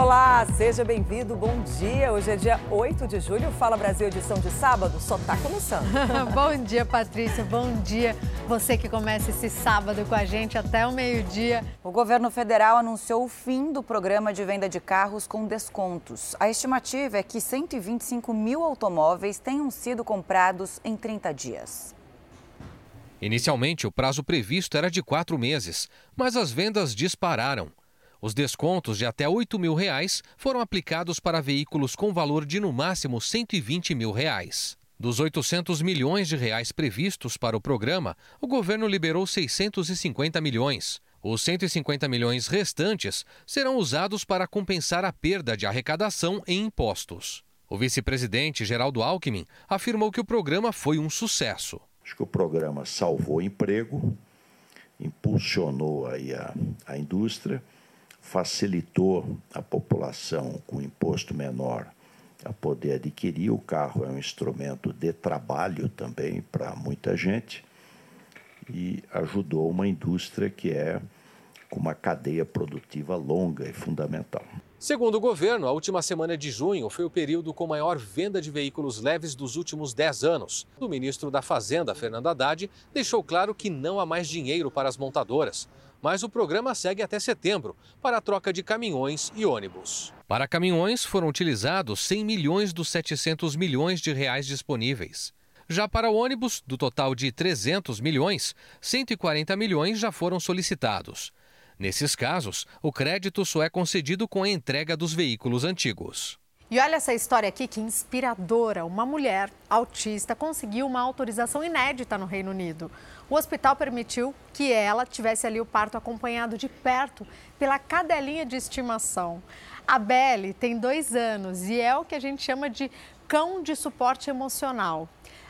Olá, seja bem-vindo, bom dia. Hoje é dia 8 de julho, Fala Brasil, edição de sábado, só tá começando. bom dia, Patrícia, bom dia. Você que começa esse sábado com a gente até o meio-dia. O governo federal anunciou o fim do programa de venda de carros com descontos. A estimativa é que 125 mil automóveis tenham sido comprados em 30 dias. Inicialmente, o prazo previsto era de quatro meses, mas as vendas dispararam. Os descontos de até 8 mil reais foram aplicados para veículos com valor de no máximo 120 mil reais. Dos 800 milhões de reais previstos para o programa, o governo liberou 650 milhões. Os 150 milhões restantes serão usados para compensar a perda de arrecadação em impostos. O vice-presidente Geraldo Alckmin afirmou que o programa foi um sucesso. Acho que o programa salvou emprego, impulsionou aí a, a indústria facilitou a população com imposto menor a poder adquirir. O carro é um instrumento de trabalho também para muita gente e ajudou uma indústria que é com uma cadeia produtiva longa e fundamental. Segundo o governo, a última semana de junho foi o período com maior venda de veículos leves dos últimos 10 anos. O ministro da Fazenda, Fernando Haddad, deixou claro que não há mais dinheiro para as montadoras mas o programa segue até setembro para a troca de caminhões e ônibus. Para caminhões foram utilizados 100 milhões dos 700 milhões de reais disponíveis. Já para ônibus, do total de 300 milhões, 140 milhões já foram solicitados. Nesses casos, o crédito só é concedido com a entrega dos veículos antigos. E olha essa história aqui que inspiradora. Uma mulher autista conseguiu uma autorização inédita no Reino Unido. O hospital permitiu que ela tivesse ali o parto acompanhado de perto pela cadelinha de estimação. A Belle tem dois anos e é o que a gente chama de cão de suporte emocional.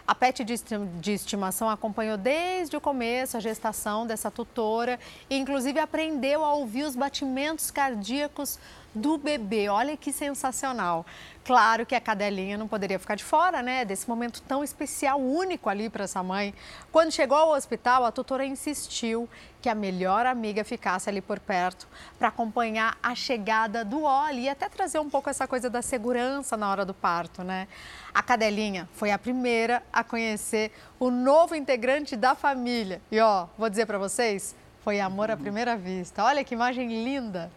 A pet de estimação acompanhou desde o começo a gestação dessa tutora e, inclusive, aprendeu a ouvir os batimentos cardíacos do bebê. Olha que sensacional. Claro que a cadelinha não poderia ficar de fora, né? Desse momento tão especial, único ali para essa mãe. Quando chegou ao hospital, a tutora insistiu que a melhor amiga ficasse ali por perto para acompanhar a chegada do Oli e até trazer um pouco essa coisa da segurança na hora do parto, né? A cadelinha foi a primeira a conhecer o novo integrante da família. E ó, vou dizer para vocês, foi amor à primeira vista. Olha que imagem linda.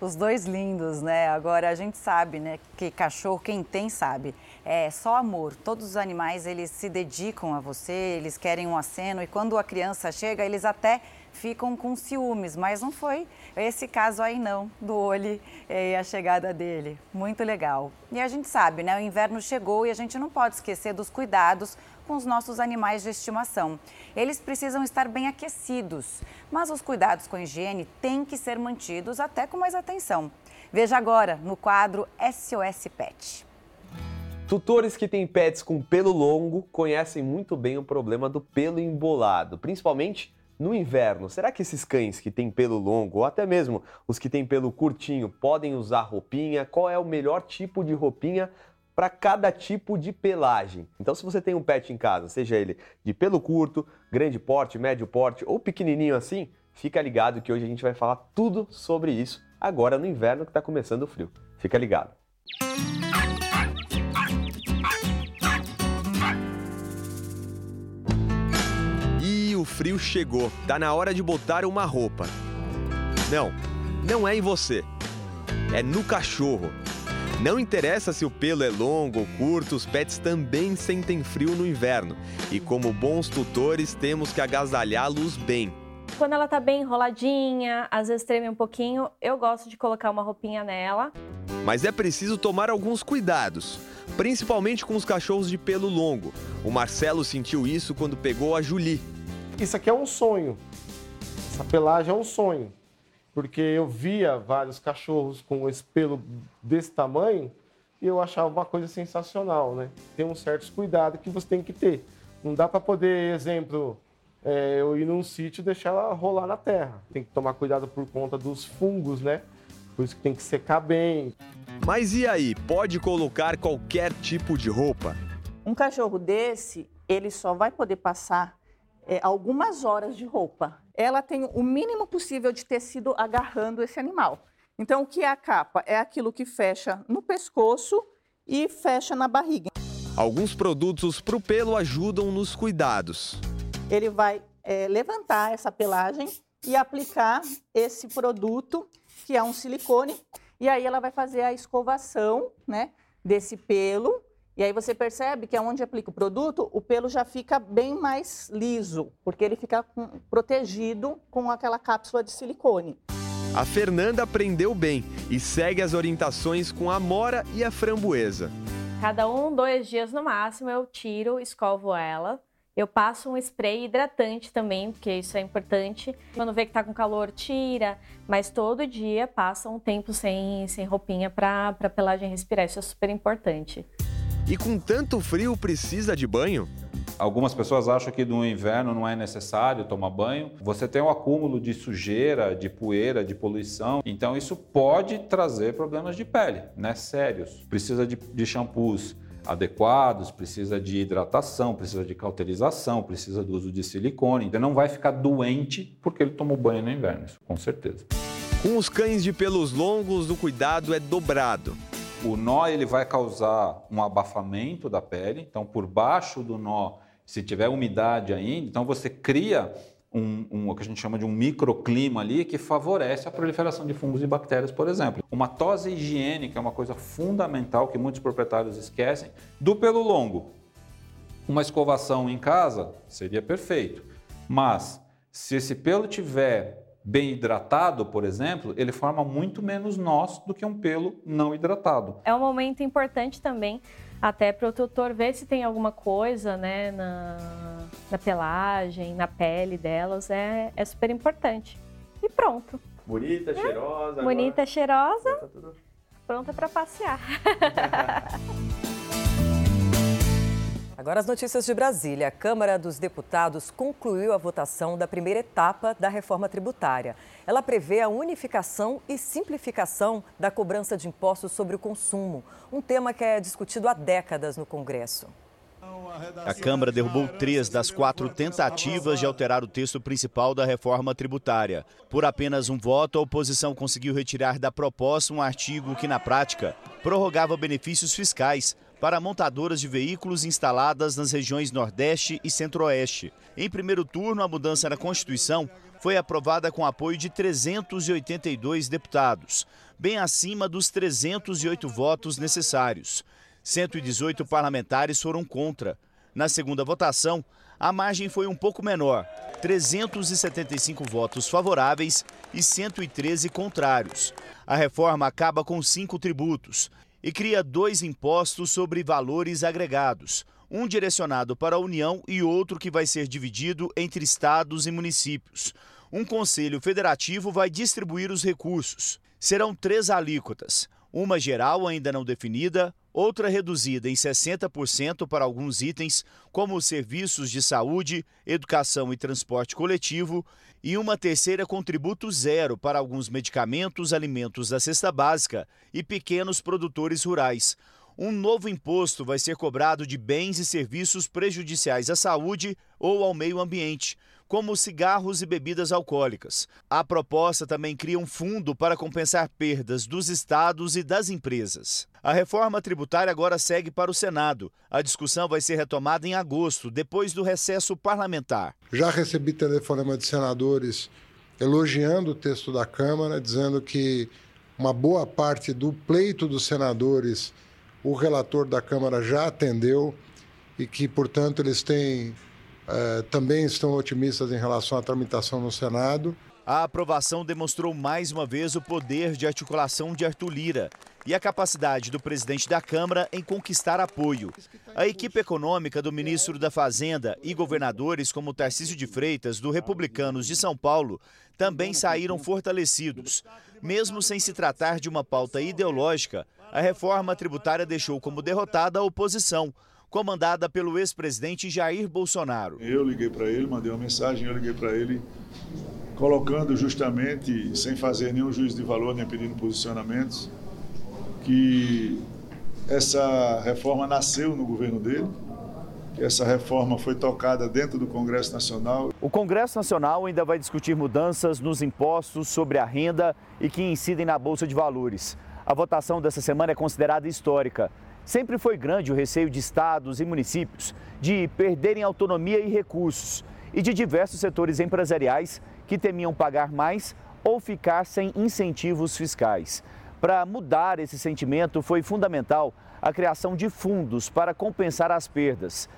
Os dois lindos, né? Agora a gente sabe, né, que cachorro quem tem sabe. É só amor. Todos os animais eles se dedicam a você, eles querem um aceno e quando a criança chega, eles até ficam com ciúmes, mas não foi esse caso aí não, do olho e a chegada dele. Muito legal. E a gente sabe, né? O inverno chegou e a gente não pode esquecer dos cuidados com os nossos animais de estimação. Eles precisam estar bem aquecidos, mas os cuidados com a higiene têm que ser mantidos até com mais atenção. Veja agora no quadro SOS Pet. Tutores que têm pets com pelo longo conhecem muito bem o problema do pelo embolado, principalmente no inverno, será que esses cães que têm pelo longo, ou até mesmo os que têm pelo curtinho, podem usar roupinha? Qual é o melhor tipo de roupinha para cada tipo de pelagem? Então, se você tem um pet em casa, seja ele de pelo curto, grande porte, médio porte ou pequenininho assim, fica ligado que hoje a gente vai falar tudo sobre isso agora no inverno que está começando o frio. Fica ligado. Frio chegou, tá na hora de botar uma roupa. Não, não é em você, é no cachorro. Não interessa se o pelo é longo ou curto, os pets também sentem frio no inverno. E como bons tutores, temos que agasalhá-los bem. Quando ela tá bem enroladinha, às vezes treme um pouquinho, eu gosto de colocar uma roupinha nela. Mas é preciso tomar alguns cuidados, principalmente com os cachorros de pelo longo. O Marcelo sentiu isso quando pegou a Julie, isso aqui é um sonho. Essa pelagem é um sonho. Porque eu via vários cachorros com esse pelo desse tamanho e eu achava uma coisa sensacional, né? Tem uns certos cuidados que você tem que ter. Não dá para poder, exemplo, é, eu ir num sítio e deixar ela rolar na terra. Tem que tomar cuidado por conta dos fungos, né? Por isso que tem que secar bem. Mas e aí, pode colocar qualquer tipo de roupa? Um cachorro desse, ele só vai poder passar é, algumas horas de roupa. Ela tem o mínimo possível de tecido agarrando esse animal. Então, o que é a capa? É aquilo que fecha no pescoço e fecha na barriga. Alguns produtos para o pelo ajudam nos cuidados. Ele vai é, levantar essa pelagem e aplicar esse produto, que é um silicone, e aí ela vai fazer a escovação né, desse pelo. E aí você percebe que onde aplica o produto, o pelo já fica bem mais liso, porque ele fica com, protegido com aquela cápsula de silicone. A Fernanda aprendeu bem e segue as orientações com a mora e a framboesa. Cada um, dois dias no máximo, eu tiro, escovo ela. Eu passo um spray hidratante também, porque isso é importante. Quando vê que tá com calor, tira. Mas todo dia passa um tempo sem, sem roupinha para a pelagem respirar. Isso é super importante. E com tanto frio, precisa de banho? Algumas pessoas acham que no inverno não é necessário tomar banho. Você tem um acúmulo de sujeira, de poeira, de poluição. Então isso pode trazer problemas de pele, né? Sérios. Precisa de, de shampoos adequados, precisa de hidratação, precisa de cauterização, precisa do uso de silicone. Então não vai ficar doente porque ele tomou banho no inverno, isso com certeza. Com os cães de pelos longos, o cuidado é dobrado. O nó ele vai causar um abafamento da pele, então por baixo do nó, se tiver umidade ainda, então você cria um, um, o que a gente chama de um microclima ali que favorece a proliferação de fungos e bactérias, por exemplo. Uma tosse higiênica é uma coisa fundamental que muitos proprietários esquecem. Do pelo longo, uma escovação em casa seria perfeito, mas se esse pelo tiver bem hidratado, por exemplo, ele forma muito menos nós do que um pelo não hidratado. É um momento importante também até para o tutor ver se tem alguma coisa né, na, na pelagem, na pele delas, é, é super importante. E pronto. Bonita, é. cheirosa. Bonita, agora... cheirosa. Tá tudo... Pronta para passear. Agora as notícias de Brasília. A Câmara dos Deputados concluiu a votação da primeira etapa da reforma tributária. Ela prevê a unificação e simplificação da cobrança de impostos sobre o consumo, um tema que é discutido há décadas no Congresso. A Câmara derrubou três das quatro tentativas de alterar o texto principal da reforma tributária. Por apenas um voto, a oposição conseguiu retirar da proposta um artigo que, na prática, prorrogava benefícios fiscais para montadoras de veículos instaladas nas regiões Nordeste e Centro-Oeste. Em primeiro turno, a mudança na Constituição foi aprovada com apoio de 382 deputados, bem acima dos 308 votos necessários. 118 parlamentares foram contra. Na segunda votação, a margem foi um pouco menor, 375 votos favoráveis e 113 contrários. A reforma acaba com cinco tributos e cria dois impostos sobre valores agregados, um direcionado para a União e outro que vai ser dividido entre estados e municípios. Um conselho federativo vai distribuir os recursos. Serão três alíquotas: uma geral ainda não definida, outra reduzida em 60% para alguns itens, como os serviços de saúde, educação e transporte coletivo, e uma terceira com tributo zero para alguns medicamentos, alimentos da cesta básica e pequenos produtores rurais. Um novo imposto vai ser cobrado de bens e serviços prejudiciais à saúde ou ao meio ambiente, como cigarros e bebidas alcoólicas. A proposta também cria um fundo para compensar perdas dos estados e das empresas. A reforma tributária agora segue para o Senado. A discussão vai ser retomada em agosto, depois do recesso parlamentar. Já recebi telefonema de senadores elogiando o texto da Câmara, dizendo que uma boa parte do pleito dos senadores o relator da Câmara já atendeu e que, portanto, eles têm eh, também estão otimistas em relação à tramitação no Senado. A aprovação demonstrou mais uma vez o poder de articulação de Arthur Lira e a capacidade do presidente da Câmara em conquistar apoio. A equipe econômica do ministro da Fazenda e governadores como Tarcísio de Freitas, do Republicanos de São Paulo, também saíram fortalecidos. Mesmo sem se tratar de uma pauta ideológica, a reforma tributária deixou como derrotada a oposição, comandada pelo ex-presidente Jair Bolsonaro. Eu liguei para ele, mandei uma mensagem, eu liguei para ele, colocando justamente, sem fazer nenhum juízo de valor, nem pedindo posicionamentos, que essa reforma nasceu no governo dele Essa reforma foi tocada dentro do Congresso Nacional. O Congresso Nacional ainda vai discutir mudanças nos impostos sobre a renda e que incidem na Bolsa de Valores. A votação dessa semana é considerada histórica. Sempre foi grande o receio de estados e municípios de perderem autonomia e recursos, e de diversos setores empresariais que temiam pagar mais ou ficar sem incentivos fiscais. Para mudar esse sentimento, foi fundamental a criação de fundos para compensar as perdas.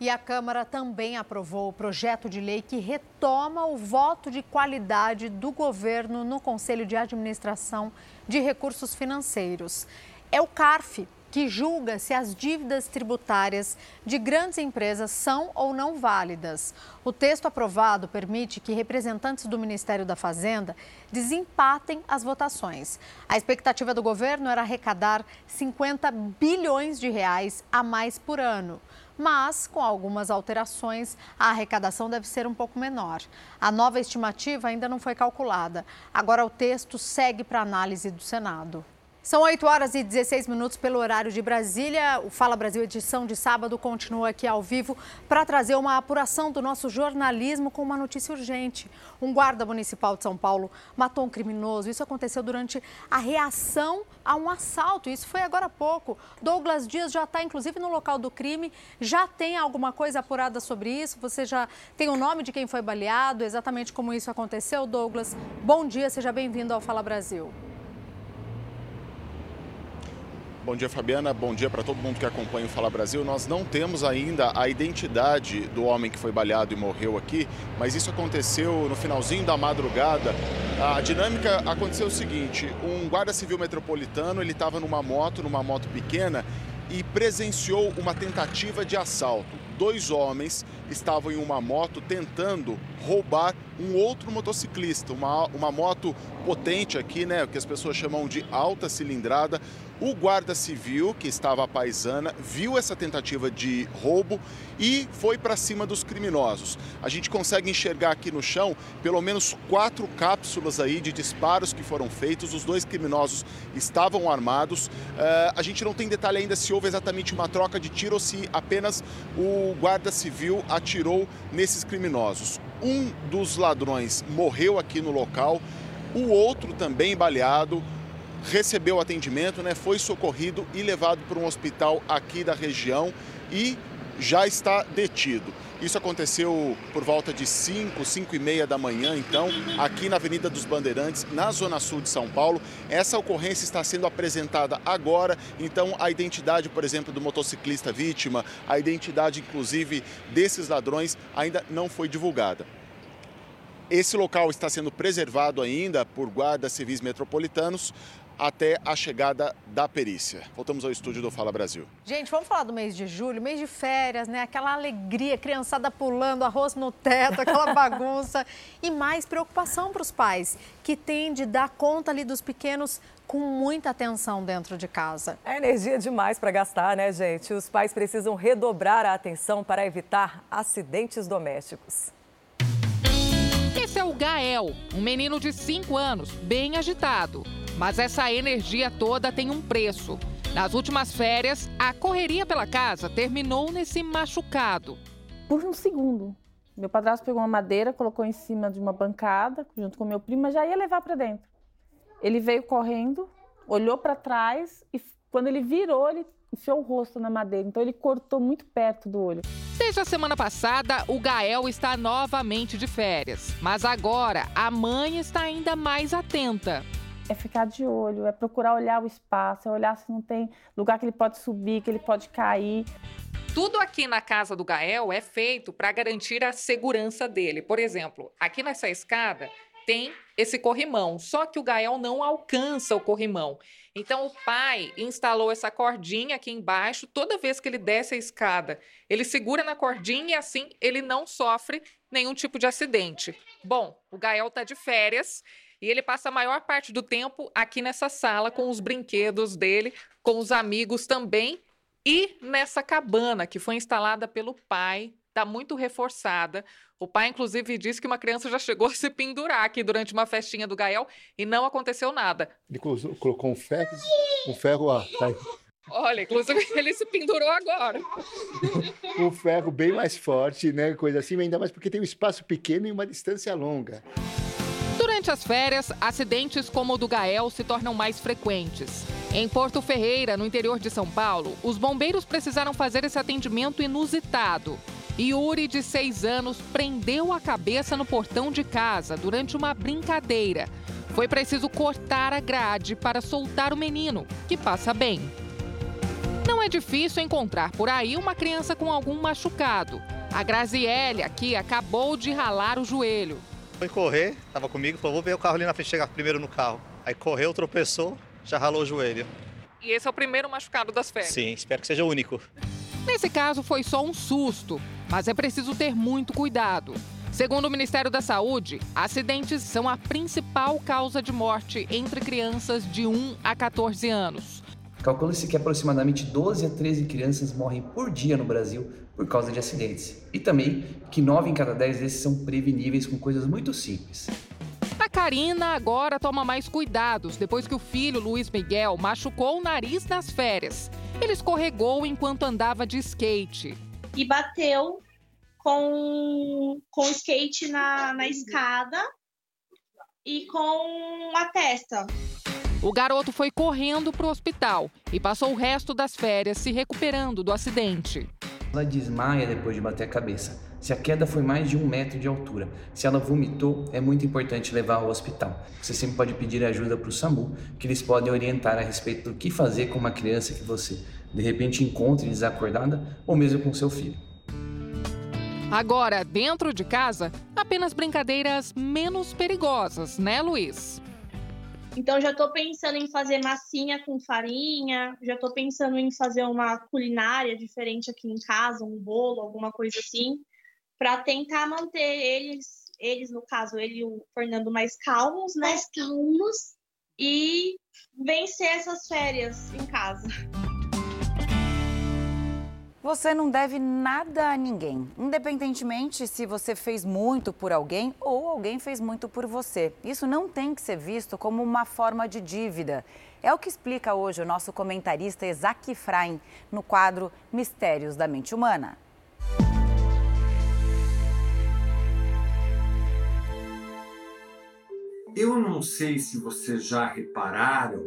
E a Câmara também aprovou o projeto de lei que retoma o voto de qualidade do governo no Conselho de Administração de Recursos Financeiros. É o CARF que julga se as dívidas tributárias de grandes empresas são ou não válidas. O texto aprovado permite que representantes do Ministério da Fazenda desempatem as votações. A expectativa do governo era arrecadar 50 bilhões de reais a mais por ano mas com algumas alterações, a arrecadação deve ser um pouco menor. A nova estimativa ainda não foi calculada. Agora o texto segue para análise do Senado. São 8 horas e 16 minutos pelo horário de Brasília. O Fala Brasil edição de sábado continua aqui ao vivo para trazer uma apuração do nosso jornalismo com uma notícia urgente. Um guarda municipal de São Paulo matou um criminoso. Isso aconteceu durante a reação a um assalto. Isso foi agora há pouco. Douglas Dias já está, inclusive, no local do crime. Já tem alguma coisa apurada sobre isso? Você já tem o nome de quem foi baleado? Exatamente como isso aconteceu, Douglas? Bom dia, seja bem-vindo ao Fala Brasil. Bom dia, Fabiana. Bom dia para todo mundo que acompanha o Fala Brasil. Nós não temos ainda a identidade do homem que foi baleado e morreu aqui, mas isso aconteceu no finalzinho da madrugada. A dinâmica aconteceu o seguinte: um guarda civil metropolitano ele estava numa moto, numa moto pequena, e presenciou uma tentativa de assalto. Dois homens estavam em uma moto tentando roubar um outro motociclista, uma, uma moto potente aqui, né, que as pessoas chamam de alta cilindrada. O guarda civil, que estava à paisana, viu essa tentativa de roubo e foi para cima dos criminosos. A gente consegue enxergar aqui no chão pelo menos quatro cápsulas aí de disparos que foram feitos. Os dois criminosos estavam armados. Uh, a gente não tem detalhe ainda se houve exatamente uma troca de tiro ou se apenas o guarda civil atirou nesses criminosos. Um dos ladrões morreu aqui no local, o outro também baleado recebeu atendimento, né, foi socorrido e levado para um hospital aqui da região e já está detido. Isso aconteceu por volta de 5, 5 e meia da manhã, então, aqui na Avenida dos Bandeirantes, na Zona Sul de São Paulo. Essa ocorrência está sendo apresentada agora, então a identidade, por exemplo, do motociclista vítima, a identidade, inclusive, desses ladrões ainda não foi divulgada. Esse local está sendo preservado ainda por guardas civis metropolitanos até a chegada da perícia. Voltamos ao estúdio do Fala Brasil. Gente, vamos falar do mês de julho, mês de férias, né? Aquela alegria, criançada pulando, arroz no teto, aquela bagunça. e mais preocupação para os pais, que têm de dar conta ali dos pequenos com muita atenção dentro de casa. É energia demais para gastar, né, gente? Os pais precisam redobrar a atenção para evitar acidentes domésticos. Esse é o Gael, um menino de 5 anos, bem agitado. Mas essa energia toda tem um preço. Nas últimas férias, a correria pela casa terminou nesse machucado. Por um segundo, meu padrasto pegou uma madeira, colocou em cima de uma bancada, junto com meu primo, mas já ia levar para dentro. Ele veio correndo, olhou para trás e quando ele virou, ele enfiou o rosto na madeira. Então ele cortou muito perto do olho. Desde a semana passada, o Gael está novamente de férias. Mas agora, a mãe está ainda mais atenta é ficar de olho, é procurar olhar o espaço, é olhar se não tem lugar que ele pode subir, que ele pode cair. Tudo aqui na casa do Gael é feito para garantir a segurança dele. Por exemplo, aqui nessa escada tem esse corrimão, só que o Gael não alcança o corrimão. Então o pai instalou essa cordinha aqui embaixo, toda vez que ele desce a escada, ele segura na cordinha e assim ele não sofre nenhum tipo de acidente. Bom, o Gael está de férias e ele passa a maior parte do tempo aqui nessa sala com os brinquedos dele, com os amigos também. E nessa cabana que foi instalada pelo pai, está muito reforçada. O pai, inclusive, disse que uma criança já chegou a se pendurar aqui durante uma festinha do Gael e não aconteceu nada. Ele colocou um ferro, um ferro ó, tá Olha, inclusive ele se pendurou agora. o ferro bem mais forte, né? Coisa assim, ainda mais porque tem um espaço pequeno e uma distância longa. Durante as férias, acidentes como o do Gael se tornam mais frequentes. Em Porto Ferreira, no interior de São Paulo, os bombeiros precisaram fazer esse atendimento inusitado. Yuri, de seis anos, prendeu a cabeça no portão de casa durante uma brincadeira. Foi preciso cortar a grade para soltar o menino, que passa bem. Não é difícil encontrar por aí uma criança com algum machucado. A Graziele aqui acabou de ralar o joelho. Foi correr, estava comigo, falou, vou ver o carro ali na frente, chegar primeiro no carro. Aí correu, tropeçou, já ralou o joelho. E esse é o primeiro machucado das férias? Sim, espero que seja o único. Nesse caso foi só um susto, mas é preciso ter muito cuidado. Segundo o Ministério da Saúde, acidentes são a principal causa de morte entre crianças de 1 a 14 anos. Calcula-se que aproximadamente 12 a 13 crianças morrem por dia no Brasil por causa de acidentes. E também que 9 em cada 10 desses são preveníveis com coisas muito simples. A Karina agora toma mais cuidados depois que o filho Luiz Miguel machucou o nariz nas férias. Ele escorregou enquanto andava de skate. E bateu com, com o skate na, na escada e com a testa. O garoto foi correndo para o hospital e passou o resto das férias se recuperando do acidente. Ela desmaia depois de bater a cabeça. Se a queda foi mais de um metro de altura, se ela vomitou, é muito importante levar ao hospital. Você sempre pode pedir ajuda para o SAMU, que eles podem orientar a respeito do que fazer com uma criança que você de repente encontre desacordada ou mesmo com seu filho. Agora, dentro de casa, apenas brincadeiras menos perigosas, né, Luiz? Então já estou pensando em fazer massinha com farinha, já estou pensando em fazer uma culinária diferente aqui em casa, um bolo, alguma coisa assim, para tentar manter eles, eles no caso, ele e o Fernando mais calmos, né? Mais calmos e vencer essas férias em casa. Você não deve nada a ninguém, independentemente se você fez muito por alguém ou alguém fez muito por você. Isso não tem que ser visto como uma forma de dívida. É o que explica hoje o nosso comentarista Isaac Efraim no quadro Mistérios da Mente Humana. Eu não sei se vocês já repararam,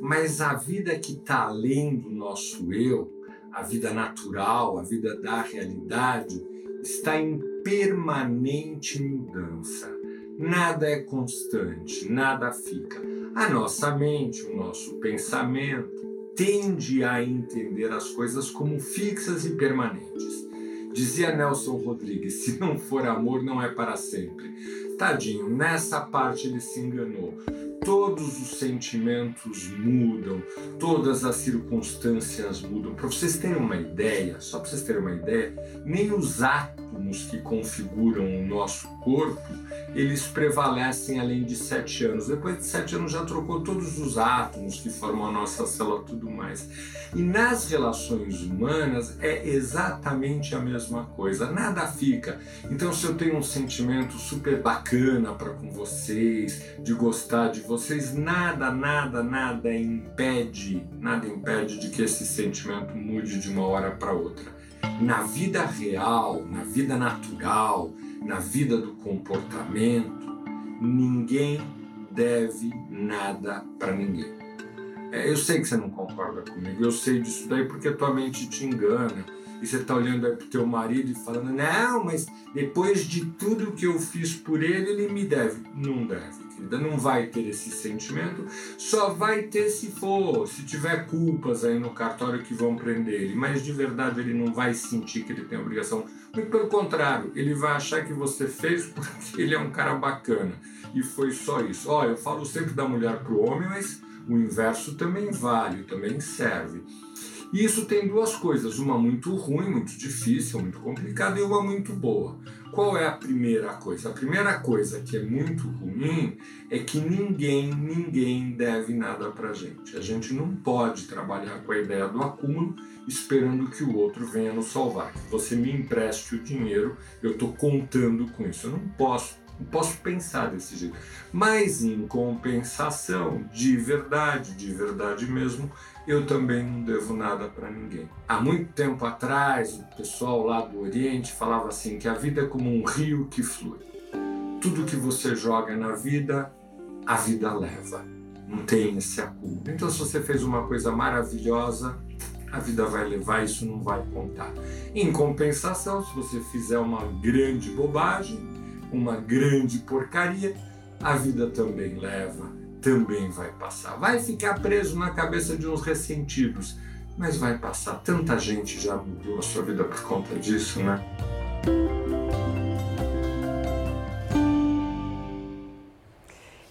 mas a vida que está além do nosso eu a vida natural, a vida da realidade, está em permanente mudança. Nada é constante, nada fica. A nossa mente, o nosso pensamento, tende a entender as coisas como fixas e permanentes. Dizia Nelson Rodrigues: se não for amor, não é para sempre. Tadinho, nessa parte ele se enganou todos os sentimentos mudam, todas as circunstâncias mudam. Para vocês terem uma ideia, só para vocês terem uma ideia, nem os átomos que configuram o nosso corpo, eles prevalecem além de sete anos. Depois de sete anos já trocou todos os átomos que formam a nossa célula tudo mais. E nas relações humanas é exatamente a mesma coisa, nada fica. Então se eu tenho um sentimento super bacana para com vocês, de gostar de vocês, nada, nada, nada impede, nada impede de que esse sentimento mude de uma hora para outra. Na vida real, na vida natural, na vida do comportamento, ninguém deve nada para ninguém. É, eu sei que você não concorda comigo, eu sei disso daí porque a tua mente te engana. E você tá olhando aí pro teu marido e falando, não, mas depois de tudo que eu fiz por ele, ele me deve. Não deve, não vai ter esse sentimento, só vai ter se for, se tiver culpas aí no cartório que vão prender ele, mas de verdade ele não vai sentir que ele tem obrigação muito pelo contrário, ele vai achar que você fez porque ele é um cara bacana. E foi só isso. Olha, eu falo sempre da mulher para o homem, mas o inverso também vale, também serve. E isso tem duas coisas, uma muito ruim, muito difícil, muito complicada, e uma muito boa. Qual é a primeira coisa? A primeira coisa que é muito ruim é que ninguém, ninguém deve nada pra gente. A gente não pode trabalhar com a ideia do acúmulo esperando que o outro venha nos salvar. Que você me empreste o dinheiro, eu estou contando com isso. Eu não posso, não posso pensar desse jeito. Mas em compensação, de verdade, de verdade mesmo, eu também não devo nada para ninguém. Há muito tempo atrás, o pessoal lá do Oriente falava assim que a vida é como um rio que flui. Tudo que você joga na vida, a vida leva. Não tem esse acúmulo. Então, se você fez uma coisa maravilhosa, a vida vai levar, isso não vai contar. Em compensação, se você fizer uma grande bobagem, uma grande porcaria, a vida também leva, também vai passar. Vai ficar preso na cabeça de uns ressentidos, mas vai passar. Tanta gente já mudou a sua vida por conta disso, né?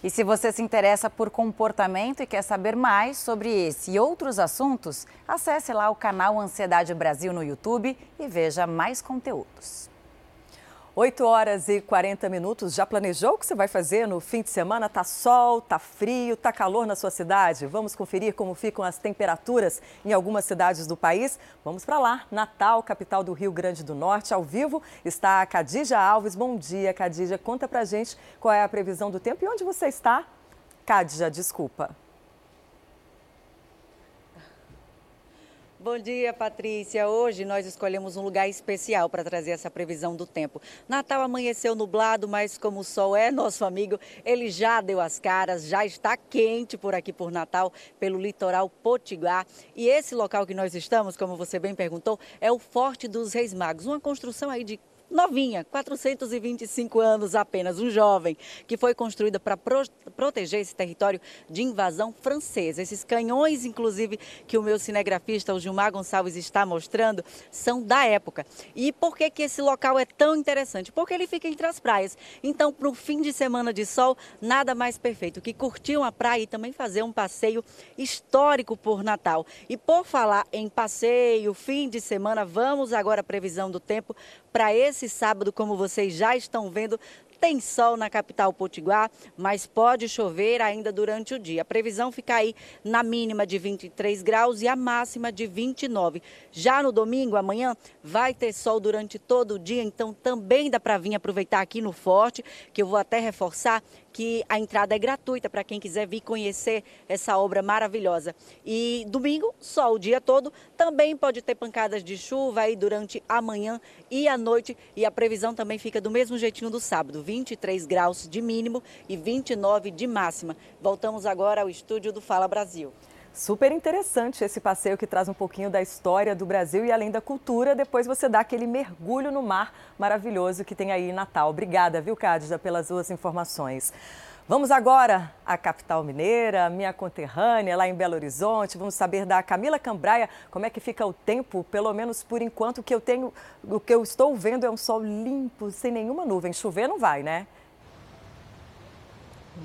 E se você se interessa por comportamento e quer saber mais sobre esse e outros assuntos, acesse lá o canal Ansiedade Brasil no YouTube e veja mais conteúdos. 8 horas e 40 minutos. Já planejou o que você vai fazer no fim de semana? Tá sol, tá frio, tá calor na sua cidade? Vamos conferir como ficam as temperaturas em algumas cidades do país? Vamos para lá. Natal, capital do Rio Grande do Norte, ao vivo está a Cadija Alves. Bom dia, Cadija. Conta pra gente qual é a previsão do tempo e onde você está. Cadija, desculpa. Bom dia, Patrícia. Hoje nós escolhemos um lugar especial para trazer essa previsão do tempo. Natal amanheceu nublado, mas como o sol é nosso amigo, ele já deu as caras, já está quente por aqui por Natal, pelo litoral Potiguar. E esse local que nós estamos, como você bem perguntou, é o Forte dos Reis Magos, uma construção aí de novinha, 425 anos apenas, um jovem, que foi construída para pro proteger esse território de invasão francesa. Esses canhões, inclusive, que o meu cinegrafista, o Gilmar Gonçalves, está mostrando, são da época. E por que, que esse local é tão interessante? Porque ele fica entre as praias. Então, para o fim de semana de sol, nada mais perfeito que curtir uma praia e também fazer um passeio histórico por Natal. E por falar em passeio, fim de semana, vamos agora à previsão do tempo para esse sábado, como vocês já estão vendo, tem sol na capital potiguar, mas pode chover ainda durante o dia. A previsão fica aí na mínima de 23 graus e a máxima de 29. Já no domingo, amanhã, vai ter sol durante todo o dia, então também dá para vir aproveitar aqui no Forte, que eu vou até reforçar que a entrada é gratuita para quem quiser vir conhecer essa obra maravilhosa. E domingo, sol o dia todo, também pode ter pancadas de chuva aí durante a manhã e a noite, e a previsão também fica do mesmo jeitinho do sábado, 23 graus de mínimo e 29 de máxima. Voltamos agora ao estúdio do Fala Brasil. Super interessante esse passeio que traz um pouquinho da história do Brasil e além da cultura. Depois você dá aquele mergulho no mar maravilhoso que tem aí em Natal. Obrigada, viu, Cádida, pelas suas informações. Vamos agora à capital mineira, minha conterrânea, lá em Belo Horizonte. Vamos saber da Camila Cambraia como é que fica o tempo, pelo menos por enquanto. O que eu tenho, o que eu estou vendo é um sol limpo, sem nenhuma nuvem. Chover não vai, né?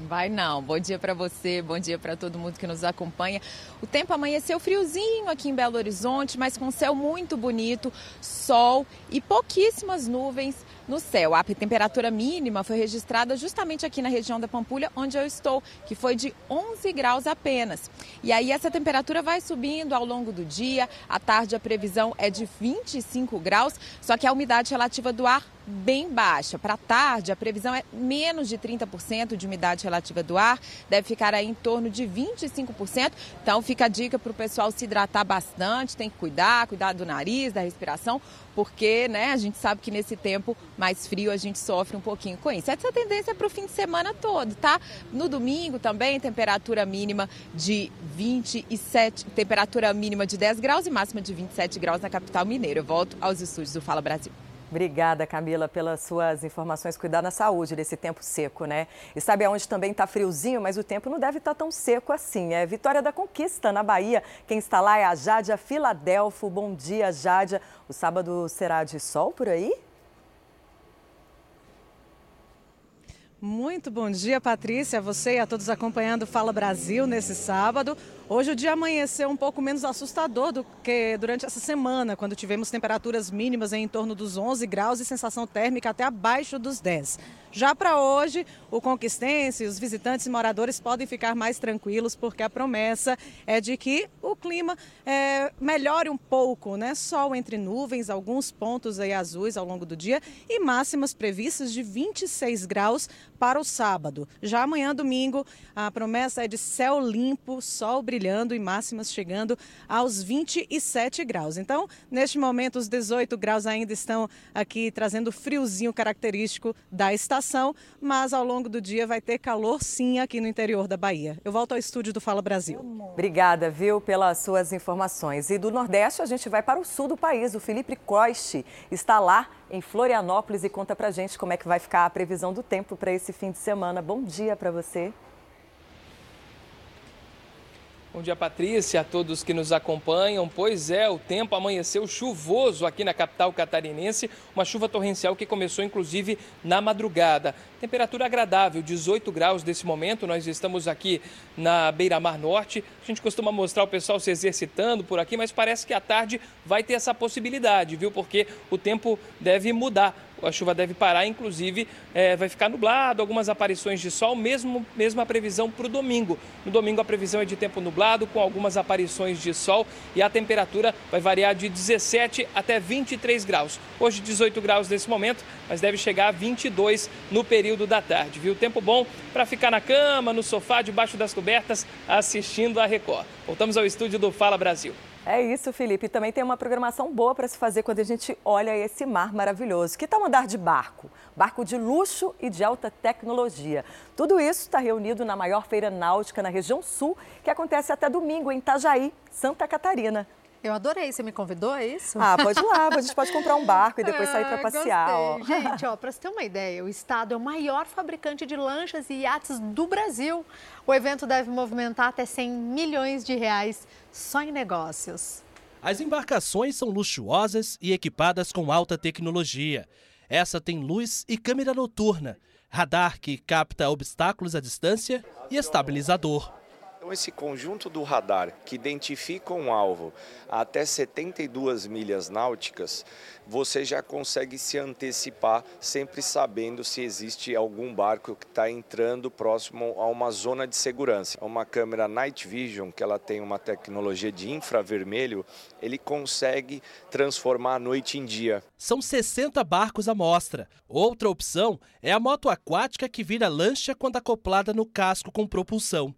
Vai não. Bom dia para você, bom dia para todo mundo que nos acompanha. O tempo amanheceu friozinho aqui em Belo Horizonte, mas com céu muito bonito, sol e pouquíssimas nuvens no céu. A temperatura mínima foi registrada justamente aqui na região da Pampulha, onde eu estou, que foi de 11 graus apenas. E aí essa temperatura vai subindo ao longo do dia. À tarde a previsão é de 25 graus, só que a umidade relativa do ar bem baixa. Para tarde, a previsão é menos de 30% de umidade relativa do ar, deve ficar aí em torno de 25%. Então, fica a dica para o pessoal se hidratar bastante, tem que cuidar, cuidar do nariz, da respiração, porque né, a gente sabe que nesse tempo mais frio a gente sofre um pouquinho com isso. Essa tendência é para o fim de semana todo, tá? No domingo também, temperatura mínima de 27, temperatura mínima de 10 graus e máxima de 27 graus na capital mineira. Eu volto aos estúdios do Fala Brasil. Obrigada, Camila, pelas suas informações. Cuidar da saúde nesse tempo seco, né? E sabe aonde também está friozinho, mas o tempo não deve estar tá tão seco assim. É Vitória da Conquista, na Bahia. Quem está lá é a Jádia Filadelfo. Bom dia, Jádia. O sábado será de sol por aí? Muito bom dia, Patrícia, a você e a todos acompanhando Fala Brasil nesse sábado. Hoje o dia amanheceu um pouco menos assustador do que durante essa semana, quando tivemos temperaturas mínimas em torno dos 11 graus e sensação térmica até abaixo dos 10. Já para hoje, o conquistense, os visitantes e moradores podem ficar mais tranquilos, porque a promessa é de que o clima é, melhore um pouco, né? Sol entre nuvens, alguns pontos aí azuis ao longo do dia e máximas previstas de 26 graus para o sábado. Já amanhã, domingo, a promessa é de céu limpo, sol brilhando e máximas chegando aos 27 graus. Então, neste momento, os 18 graus ainda estão aqui trazendo friozinho característico da estação, mas ao longo do dia vai ter calor sim aqui no interior da Bahia. Eu volto ao estúdio do Fala Brasil. Obrigada, viu, pelas suas informações. E do Nordeste a gente vai para o sul do país. O Felipe Coiste está lá em Florianópolis e conta pra gente como é que vai ficar a previsão do tempo para esse fim de semana. Bom dia para você. Bom dia, Patrícia, a todos que nos acompanham. Pois é, o tempo amanheceu chuvoso aqui na capital catarinense, uma chuva torrencial que começou inclusive na madrugada. Temperatura agradável, 18 graus nesse momento. Nós estamos aqui na Beira-Mar Norte. A gente costuma mostrar o pessoal se exercitando por aqui, mas parece que à tarde vai ter essa possibilidade, viu? Porque o tempo deve mudar a chuva deve parar, inclusive é, vai ficar nublado, algumas aparições de sol, mesmo, mesmo a previsão para o domingo. No domingo a previsão é de tempo nublado, com algumas aparições de sol e a temperatura vai variar de 17 até 23 graus. Hoje 18 graus nesse momento, mas deve chegar a 22 no período da tarde. Viu? Tempo bom para ficar na cama, no sofá, debaixo das cobertas, assistindo a Record. Voltamos ao estúdio do Fala Brasil. É isso, Felipe. E também tem uma programação boa para se fazer quando a gente olha esse mar maravilhoso. Que tal andar de barco? Barco de luxo e de alta tecnologia. Tudo isso está reunido na maior feira náutica na região sul, que acontece até domingo em Itajaí, Santa Catarina. Eu adorei. Você me convidou, é isso? Ah, pode ir lá. A gente pode comprar um barco e depois sair para ah, passear. Ó. Gente, ó, para você ter uma ideia, o estado é o maior fabricante de lanchas e iates do Brasil. O evento deve movimentar até 100 milhões de reais só em negócios. As embarcações são luxuosas e equipadas com alta tecnologia. Essa tem luz e câmera noturna, radar que capta obstáculos à distância e estabilizador. Então, esse conjunto do radar que identifica um alvo até 72 milhas náuticas, você já consegue se antecipar, sempre sabendo se existe algum barco que está entrando próximo a uma zona de segurança. Uma câmera Night Vision, que ela tem uma tecnologia de infravermelho, ele consegue transformar a noite em dia. São 60 barcos à mostra. Outra opção é a moto aquática que vira lancha quando acoplada no casco com propulsão.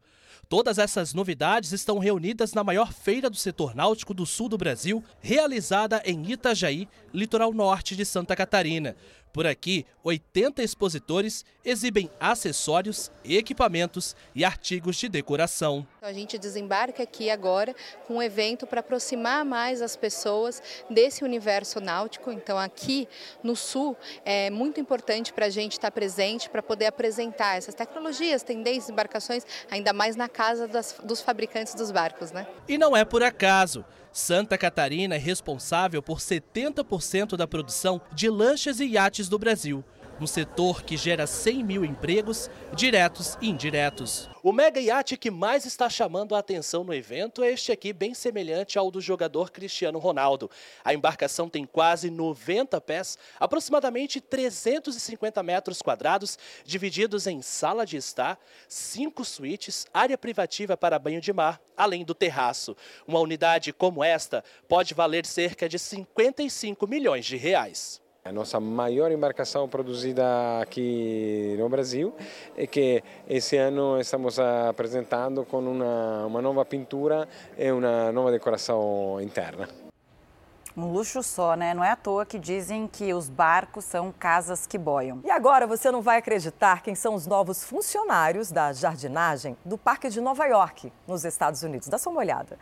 Todas essas novidades estão reunidas na maior feira do setor náutico do sul do Brasil, realizada em Itajaí, litoral norte de Santa Catarina. Por aqui, 80 expositores exibem acessórios, equipamentos e artigos de decoração. A gente desembarca aqui agora com um evento para aproximar mais as pessoas desse universo náutico. Então, aqui no Sul, é muito importante para a gente estar presente para poder apresentar essas tecnologias, tendências, embarcações, ainda mais na casa das, dos fabricantes dos barcos. Né? E não é por acaso. Santa Catarina é responsável por 70% da produção de lanchas e iates do Brasil um setor que gera 100 mil empregos, diretos e indiretos. O mega iate que mais está chamando a atenção no evento é este aqui, bem semelhante ao do jogador Cristiano Ronaldo. A embarcação tem quase 90 pés, aproximadamente 350 metros quadrados, divididos em sala de estar, cinco suítes, área privativa para banho de mar, além do terraço. Uma unidade como esta pode valer cerca de 55 milhões de reais. A nossa maior embarcação produzida aqui no Brasil e que esse ano estamos apresentando com uma, uma nova pintura e uma nova decoração interna. Um luxo só, né? Não é à toa que dizem que os barcos são casas que boiam. E agora você não vai acreditar quem são os novos funcionários da jardinagem do Parque de Nova York, nos Estados Unidos. Dá só uma olhada.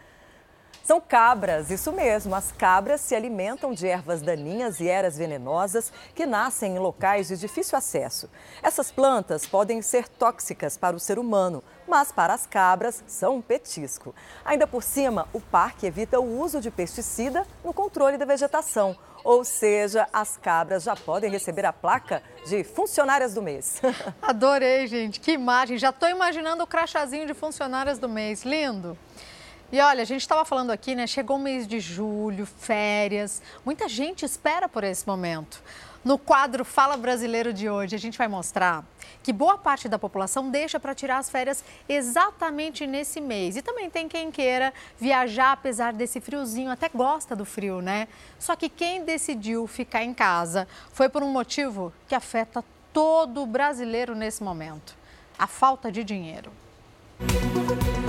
São cabras, isso mesmo. As cabras se alimentam de ervas daninhas e eras venenosas que nascem em locais de difícil acesso. Essas plantas podem ser tóxicas para o ser humano, mas para as cabras são um petisco. Ainda por cima, o parque evita o uso de pesticida no controle da vegetação. Ou seja, as cabras já podem receber a placa de funcionárias do mês. Adorei, gente. Que imagem. Já estou imaginando o crachazinho de funcionárias do mês. Lindo. E olha, a gente estava falando aqui, né? Chegou o mês de julho, férias. Muita gente espera por esse momento. No quadro Fala Brasileiro de hoje, a gente vai mostrar que boa parte da população deixa para tirar as férias exatamente nesse mês. E também tem quem queira viajar apesar desse friozinho, até gosta do frio, né? Só que quem decidiu ficar em casa foi por um motivo que afeta todo brasileiro nesse momento: a falta de dinheiro. Música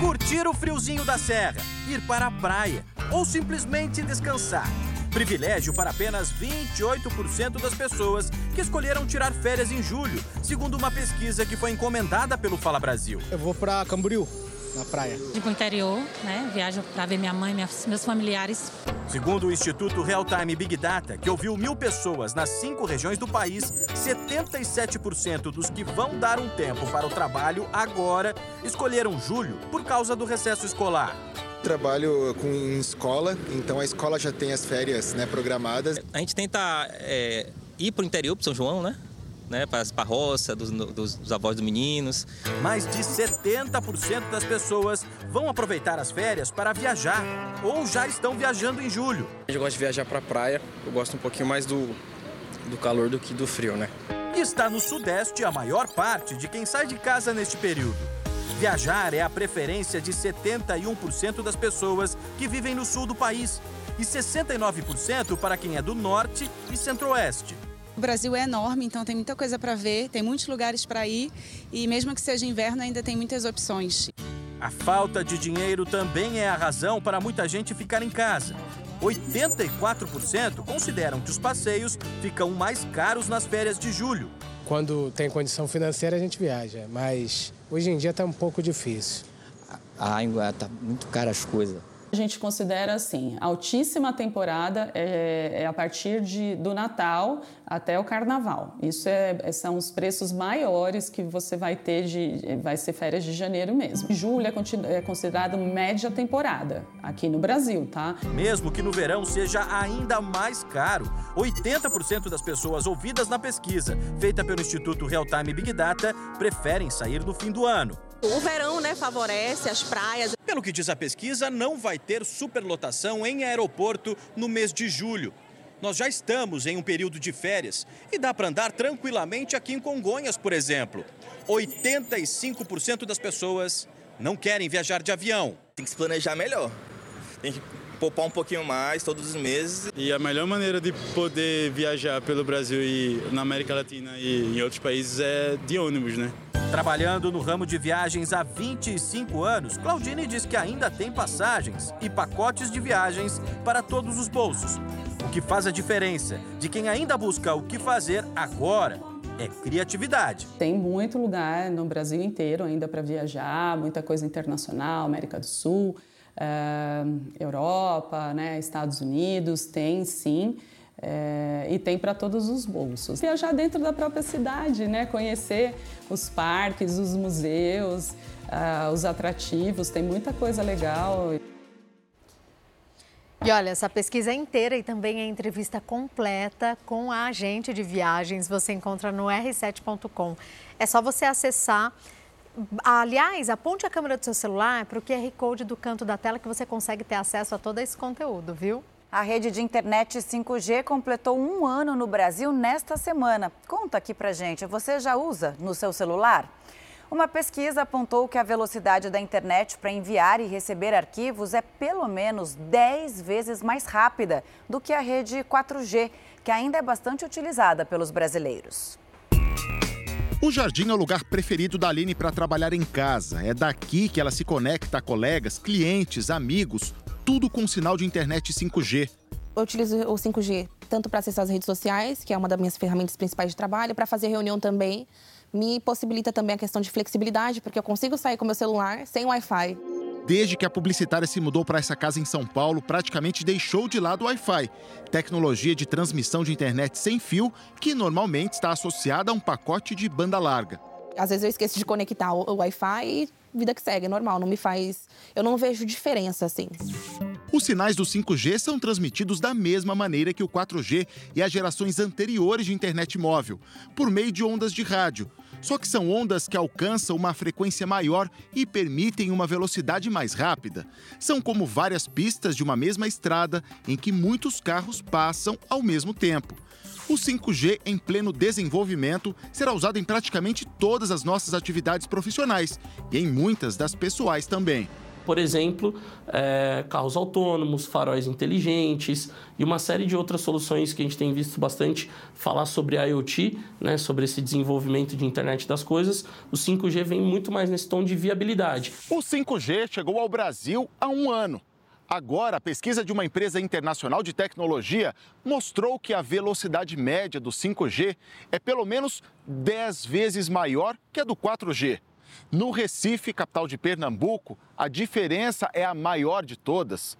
curtir o friozinho da serra, ir para a praia ou simplesmente descansar. Privilégio para apenas 28% das pessoas que escolheram tirar férias em julho, segundo uma pesquisa que foi encomendada pelo Fala Brasil. Eu vou para Camboriú, na praia. De pro interior, né? Viajo para ver minha mãe, meus familiares. Segundo o Instituto Real Time Big Data, que ouviu mil pessoas nas cinco regiões do país, 77% dos que vão dar um tempo para o trabalho agora escolheram julho por causa do recesso escolar. Trabalho com em escola, então a escola já tem as férias né, programadas. A gente tenta é, ir para o interior, para São João, né? Né, para a roça, dos, dos, dos, avós dos meninos. Mais de 70% das pessoas vão aproveitar as férias para viajar ou já estão viajando em julho. Eu gosto de viajar para a praia, eu gosto um pouquinho mais do, do calor do que do frio, né? Está no Sudeste a maior parte de quem sai de casa neste período. Viajar é a preferência de 71% das pessoas que vivem no sul do país e 69% para quem é do norte e centro-oeste. O Brasil é enorme, então tem muita coisa para ver, tem muitos lugares para ir e mesmo que seja inverno ainda tem muitas opções. A falta de dinheiro também é a razão para muita gente ficar em casa. 84% consideram que os passeios ficam mais caros nas férias de julho. Quando tem condição financeira, a gente viaja, mas hoje em dia está um pouco difícil. Ah, está muito cara as coisas. A gente considera assim, altíssima temporada é, é a partir de, do Natal até o Carnaval. Isso é, é, são os preços maiores que você vai ter de, vai ser férias de janeiro mesmo. Julho é, é considerado média temporada aqui no Brasil, tá? Mesmo que no verão seja ainda mais caro, 80% das pessoas ouvidas na pesquisa feita pelo Instituto Real Time Big Data preferem sair no fim do ano. O verão, né, favorece as praias. Pelo que diz a pesquisa, não vai ter superlotação em aeroporto no mês de julho. Nós já estamos em um período de férias e dá para andar tranquilamente aqui em Congonhas, por exemplo. 85% das pessoas não querem viajar de avião. Tem que se planejar melhor. Tem que poupar um pouquinho mais todos os meses. E a melhor maneira de poder viajar pelo Brasil e na América Latina e em outros países é de ônibus, né? Trabalhando no ramo de viagens há 25 anos, Claudine diz que ainda tem passagens e pacotes de viagens para todos os bolsos. O que faz a diferença de quem ainda busca o que fazer agora é criatividade. Tem muito lugar no Brasil inteiro ainda para viajar, muita coisa internacional, América do Sul, uh, Europa, né, Estados Unidos, tem sim. É, e tem para todos os bolsos. Viajar dentro da própria cidade, né? conhecer os parques, os museus, uh, os atrativos, tem muita coisa legal. E olha, essa pesquisa é inteira e também a entrevista completa com a agente de viagens você encontra no r7.com. É só você acessar. Aliás, aponte a câmera do seu celular para o QR Code do canto da tela que você consegue ter acesso a todo esse conteúdo, viu? A rede de internet 5G completou um ano no Brasil nesta semana. Conta aqui pra gente, você já usa no seu celular? Uma pesquisa apontou que a velocidade da internet para enviar e receber arquivos é pelo menos 10 vezes mais rápida do que a rede 4G, que ainda é bastante utilizada pelos brasileiros. O jardim é o lugar preferido da Aline para trabalhar em casa. É daqui que ela se conecta a colegas, clientes, amigos, tudo com sinal de internet 5G. Eu utilizo o 5G tanto para acessar as redes sociais, que é uma das minhas ferramentas principais de trabalho, para fazer reunião também. Me possibilita também a questão de flexibilidade, porque eu consigo sair com meu celular sem Wi-Fi. Desde que a publicitária se mudou para essa casa em São Paulo, praticamente deixou de lado o Wi-Fi, tecnologia de transmissão de internet sem fio que normalmente está associada a um pacote de banda larga. Às vezes eu esqueço de conectar o Wi-Fi e vida que segue, é normal, não me faz. Eu não vejo diferença assim. Os sinais do 5G são transmitidos da mesma maneira que o 4G e as gerações anteriores de internet móvel, por meio de ondas de rádio. Só que são ondas que alcançam uma frequência maior e permitem uma velocidade mais rápida. São como várias pistas de uma mesma estrada em que muitos carros passam ao mesmo tempo. O 5G em pleno desenvolvimento será usado em praticamente todas as nossas atividades profissionais e em muitas das pessoais também. Por exemplo, é, carros autônomos, faróis inteligentes e uma série de outras soluções que a gente tem visto bastante falar sobre IoT, né, sobre esse desenvolvimento de internet das coisas. O 5G vem muito mais nesse tom de viabilidade. O 5G chegou ao Brasil há um ano. Agora, a pesquisa de uma empresa internacional de tecnologia mostrou que a velocidade média do 5G é pelo menos 10 vezes maior que a do 4G. No Recife, capital de Pernambuco, a diferença é a maior de todas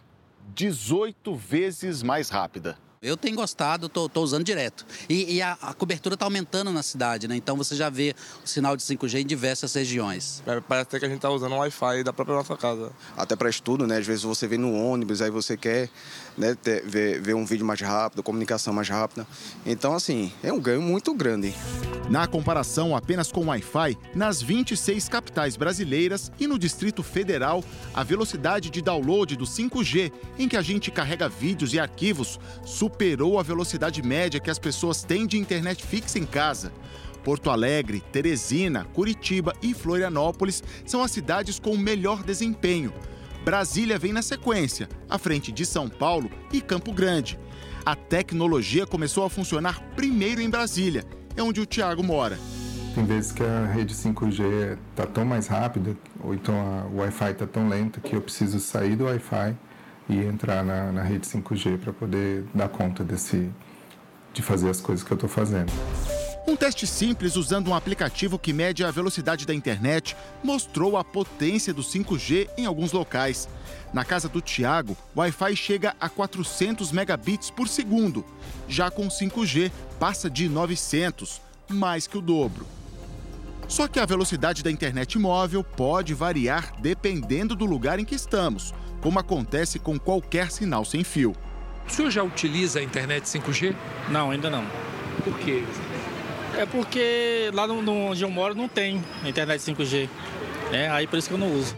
18 vezes mais rápida. Eu tenho gostado, estou usando direto. E, e a, a, cobertura está aumentando na cidade, né? Então você já vê o sinal de 5G em diversas regiões. Parece até que a gente está usando o Wi-Fi da própria nossa casa. Até para estudo, né? Às vezes você vê no ônibus, aí você quer né, ter, ver, ver um vídeo mais rápido, comunicação mais rápida. Então, assim, é um ganho muito grande. Na comparação apenas com Wi-Fi, nas 26 capitais brasileiras e no Distrito Federal, a velocidade de download do 5G, em que a gente carrega vídeos e arquivos, superou a velocidade média que as pessoas têm de internet fixa em casa. Porto Alegre, Teresina, Curitiba e Florianópolis são as cidades com o melhor desempenho. Brasília vem na sequência, à frente de São Paulo e Campo Grande. A tecnologia começou a funcionar primeiro em Brasília, é onde o Tiago mora. Tem vezes que a rede 5G está tão mais rápida, ou então o Wi-Fi está tão lento que eu preciso sair do Wi-Fi e entrar na, na rede 5G para poder dar conta desse, de fazer as coisas que eu estou fazendo. Um teste simples usando um aplicativo que mede a velocidade da internet mostrou a potência do 5G em alguns locais. Na casa do Tiago, o Wi-Fi chega a 400 megabits por segundo. Já com 5G, passa de 900, mais que o dobro. Só que a velocidade da internet móvel pode variar dependendo do lugar em que estamos como acontece com qualquer sinal sem fio. O senhor já utiliza a internet 5G? Não, ainda não. Por quê? É porque lá no, no, onde eu moro não tem internet 5G. É, aí por isso que eu não uso.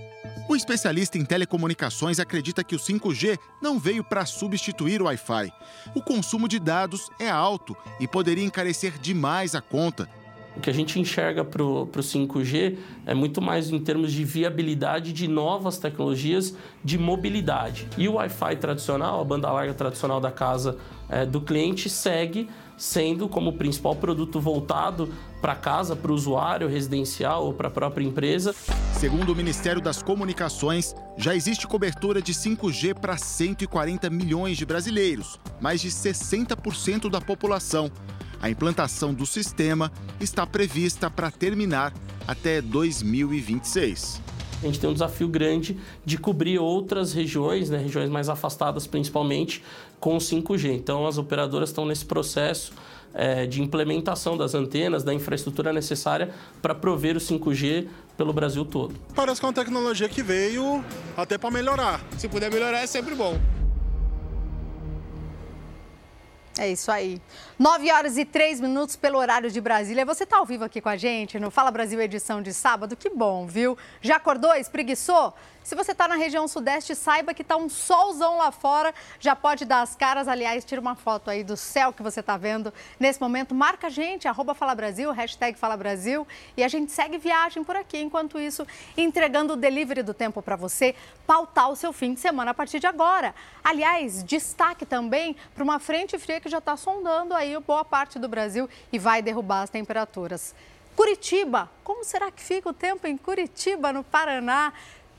O especialista em telecomunicações acredita que o 5G não veio para substituir o Wi-Fi. O consumo de dados é alto e poderia encarecer demais a conta, o que a gente enxerga para o 5G é muito mais em termos de viabilidade de novas tecnologias de mobilidade. E o Wi-Fi tradicional, a banda larga tradicional da casa é, do cliente, segue sendo como principal produto voltado para casa, para o usuário residencial ou para a própria empresa. Segundo o Ministério das Comunicações, já existe cobertura de 5G para 140 milhões de brasileiros, mais de 60% da população. A implantação do sistema está prevista para terminar até 2026. A gente tem um desafio grande de cobrir outras regiões, né, regiões mais afastadas principalmente, com 5G. Então, as operadoras estão nesse processo é, de implementação das antenas, da infraestrutura necessária para prover o 5G pelo Brasil todo. Parece que é uma tecnologia que veio até para melhorar. Se puder melhorar, é sempre bom. É isso aí. 9 horas e 3 minutos pelo horário de Brasília. Você está ao vivo aqui com a gente no Fala Brasil edição de sábado? Que bom, viu? Já acordou? Espreguiçou? Se você está na região sudeste, saiba que está um solzão lá fora. Já pode dar as caras. Aliás, tira uma foto aí do céu que você está vendo nesse momento. Marca a gente, arroba Fala Brasil, hashtag Fala Brasil. E a gente segue viagem por aqui. Enquanto isso, entregando o delivery do tempo para você pautar o seu fim de semana a partir de agora. Aliás, destaque também para uma frente fria que já está sondando aí boa parte do Brasil e vai derrubar as temperaturas. Curitiba, como será que fica o tempo em Curitiba, no Paraná?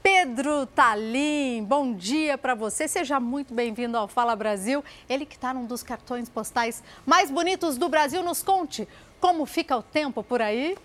Pedro Talim, bom dia para você. Seja muito bem-vindo ao Fala Brasil. Ele que está num dos cartões postais mais bonitos do Brasil. Nos conte como fica o tempo por aí.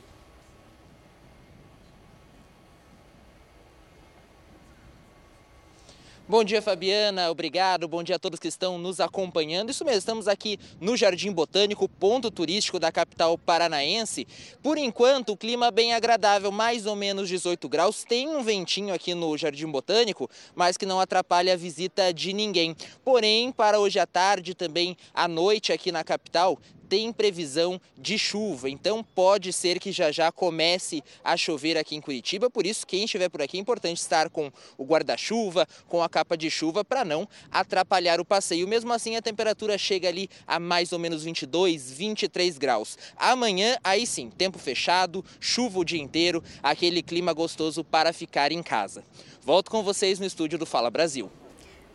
Bom dia, Fabiana. Obrigado. Bom dia a todos que estão nos acompanhando. Isso mesmo, estamos aqui no Jardim Botânico, ponto turístico da capital paranaense. Por enquanto, o clima bem agradável, mais ou menos 18 graus. Tem um ventinho aqui no Jardim Botânico, mas que não atrapalha a visita de ninguém. Porém, para hoje à tarde, também à noite aqui na capital, tem previsão de chuva, então pode ser que já já comece a chover aqui em Curitiba. Por isso, quem estiver por aqui é importante estar com o guarda-chuva, com a capa de chuva para não atrapalhar o passeio. Mesmo assim, a temperatura chega ali a mais ou menos 22, 23 graus. Amanhã, aí sim, tempo fechado, chuva o dia inteiro, aquele clima gostoso para ficar em casa. Volto com vocês no estúdio do Fala Brasil.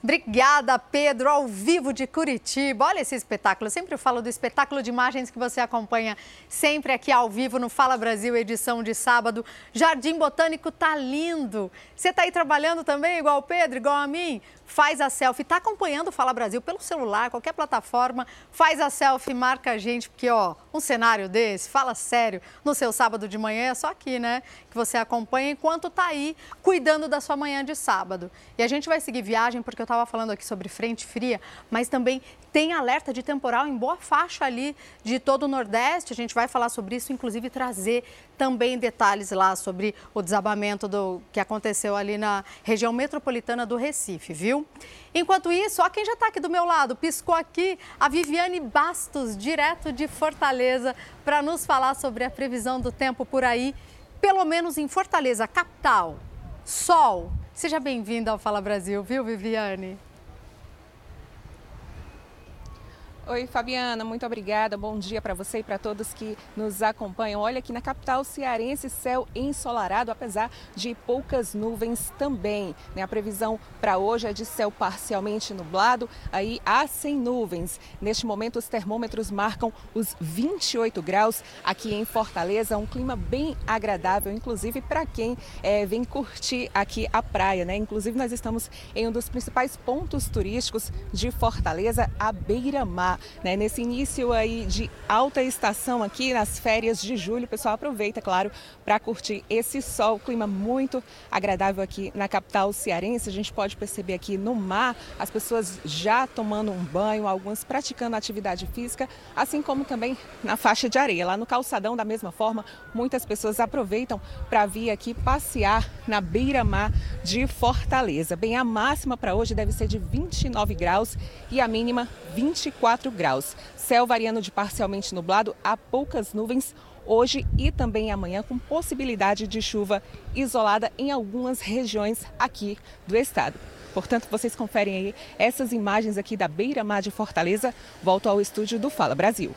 Obrigada, Pedro, ao vivo de Curitiba. Olha esse espetáculo. Eu sempre falo do espetáculo de imagens que você acompanha sempre aqui ao vivo no Fala Brasil, edição de sábado. Jardim Botânico tá lindo. Você tá aí trabalhando também, igual o Pedro, igual a mim? faz a selfie, está acompanhando o Fala Brasil pelo celular, qualquer plataforma, faz a selfie, marca a gente, porque ó, um cenário desse, fala sério, no seu sábado de manhã é só aqui, né? Que você acompanha enquanto está aí cuidando da sua manhã de sábado. E a gente vai seguir viagem, porque eu estava falando aqui sobre frente fria, mas também tem alerta de temporal em boa faixa ali de todo o Nordeste. A gente vai falar sobre isso, inclusive trazer também detalhes lá sobre o desabamento do que aconteceu ali na região metropolitana do Recife, viu? Enquanto isso, ó quem já está aqui do meu lado, piscou aqui a Viviane Bastos, direto de Fortaleza, para nos falar sobre a previsão do tempo por aí, pelo menos em Fortaleza, capital. Sol. Seja bem-vinda ao Fala Brasil, viu, Viviane? Oi, Fabiana, muito obrigada. Bom dia para você e para todos que nos acompanham. Olha aqui na capital cearense, céu ensolarado, apesar de poucas nuvens também. Né? A previsão para hoje é de céu parcialmente nublado, aí há sem nuvens. Neste momento, os termômetros marcam os 28 graus aqui em Fortaleza, um clima bem agradável, inclusive para quem é, vem curtir aqui a praia. Né? Inclusive, nós estamos em um dos principais pontos turísticos de Fortaleza, a Beira-Mar né? Nesse início aí de alta estação aqui nas férias de julho, o pessoal aproveita, claro, para curtir esse sol, clima muito agradável aqui na capital cearense. A gente pode perceber aqui no mar as pessoas já tomando um banho, algumas praticando atividade física, assim como também na faixa de areia. Lá no calçadão, da mesma forma, muitas pessoas aproveitam para vir aqui passear na beira-mar de Fortaleza. Bem, a máxima para hoje deve ser de 29 graus e a mínima 24 4 graus. Céu variando de parcialmente nublado a poucas nuvens hoje e também amanhã, com possibilidade de chuva isolada em algumas regiões aqui do estado. Portanto, vocês conferem aí essas imagens aqui da beira-mar de Fortaleza. Volto ao estúdio do Fala Brasil.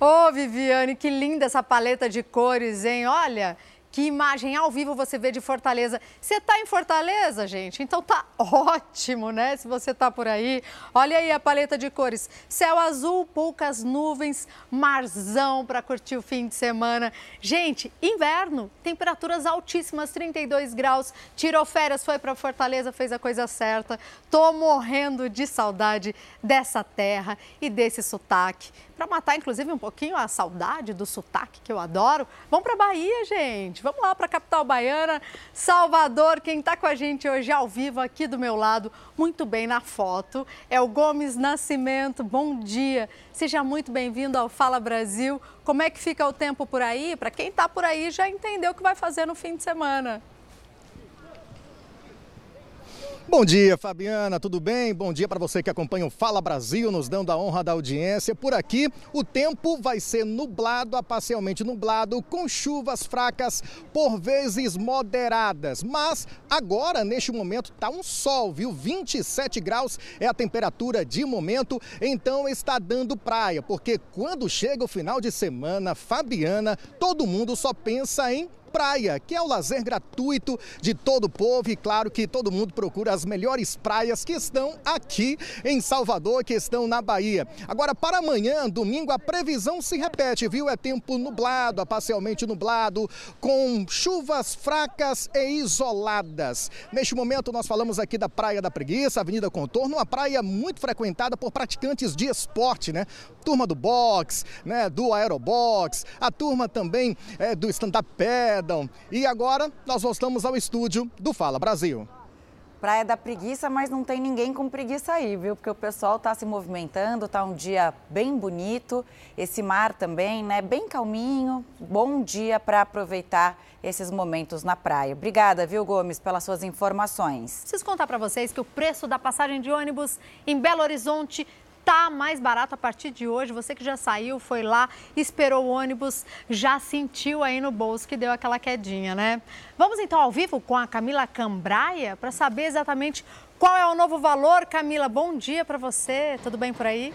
Ô, oh, Viviane, que linda essa paleta de cores, hein? Olha, que imagem ao vivo você vê de Fortaleza. Você está em Fortaleza, gente? Então tá ótimo, né? Se você está por aí. Olha aí a paleta de cores. Céu azul, poucas nuvens, marzão para curtir o fim de semana. Gente, inverno, temperaturas altíssimas, 32 graus. Tirou férias, foi para Fortaleza, fez a coisa certa. Tô morrendo de saudade dessa terra e desse sotaque para matar, inclusive, um pouquinho a saudade do sotaque que eu adoro. Vamos para Bahia, gente. Vamos lá para a capital baiana, Salvador. Quem está com a gente hoje ao vivo aqui do meu lado, muito bem na foto, é o Gomes Nascimento. Bom dia. Seja muito bem-vindo ao Fala Brasil. Como é que fica o tempo por aí? Para quem está por aí já entendeu o que vai fazer no fim de semana. Bom dia, Fabiana, tudo bem? Bom dia para você que acompanha o Fala Brasil, nos dando a honra da audiência. Por aqui, o tempo vai ser nublado, a parcialmente nublado, com chuvas fracas, por vezes moderadas. Mas agora, neste momento, tá um sol, viu? 27 graus é a temperatura de momento, então está dando praia, porque quando chega o final de semana, Fabiana, todo mundo só pensa em praia, que é o lazer gratuito de todo o povo e claro que todo mundo procura as melhores praias que estão aqui em Salvador, que estão na Bahia. Agora, para amanhã, domingo, a previsão se repete, viu? É tempo nublado, parcialmente nublado, com chuvas fracas e isoladas. Neste momento, nós falamos aqui da Praia da Preguiça, Avenida Contorno, uma praia muito frequentada por praticantes de esporte, né? Turma do box, né? Do aerobox, a turma também é, do stand-up Perdão. E agora nós voltamos ao estúdio do Fala Brasil. Praia da Preguiça, mas não tem ninguém com preguiça aí, viu? Porque o pessoal está se movimentando, tá um dia bem bonito, esse mar também, né? Bem calminho, bom dia para aproveitar esses momentos na praia. Obrigada, viu, Gomes, pelas suas informações. Preciso contar para vocês que o preço da passagem de ônibus em Belo Horizonte tá mais barato a partir de hoje. Você que já saiu, foi lá, esperou o ônibus, já sentiu aí no bolso que deu aquela quedinha, né? Vamos então ao vivo com a Camila Cambraia para saber exatamente qual é o novo valor. Camila, bom dia para você. Tudo bem por aí?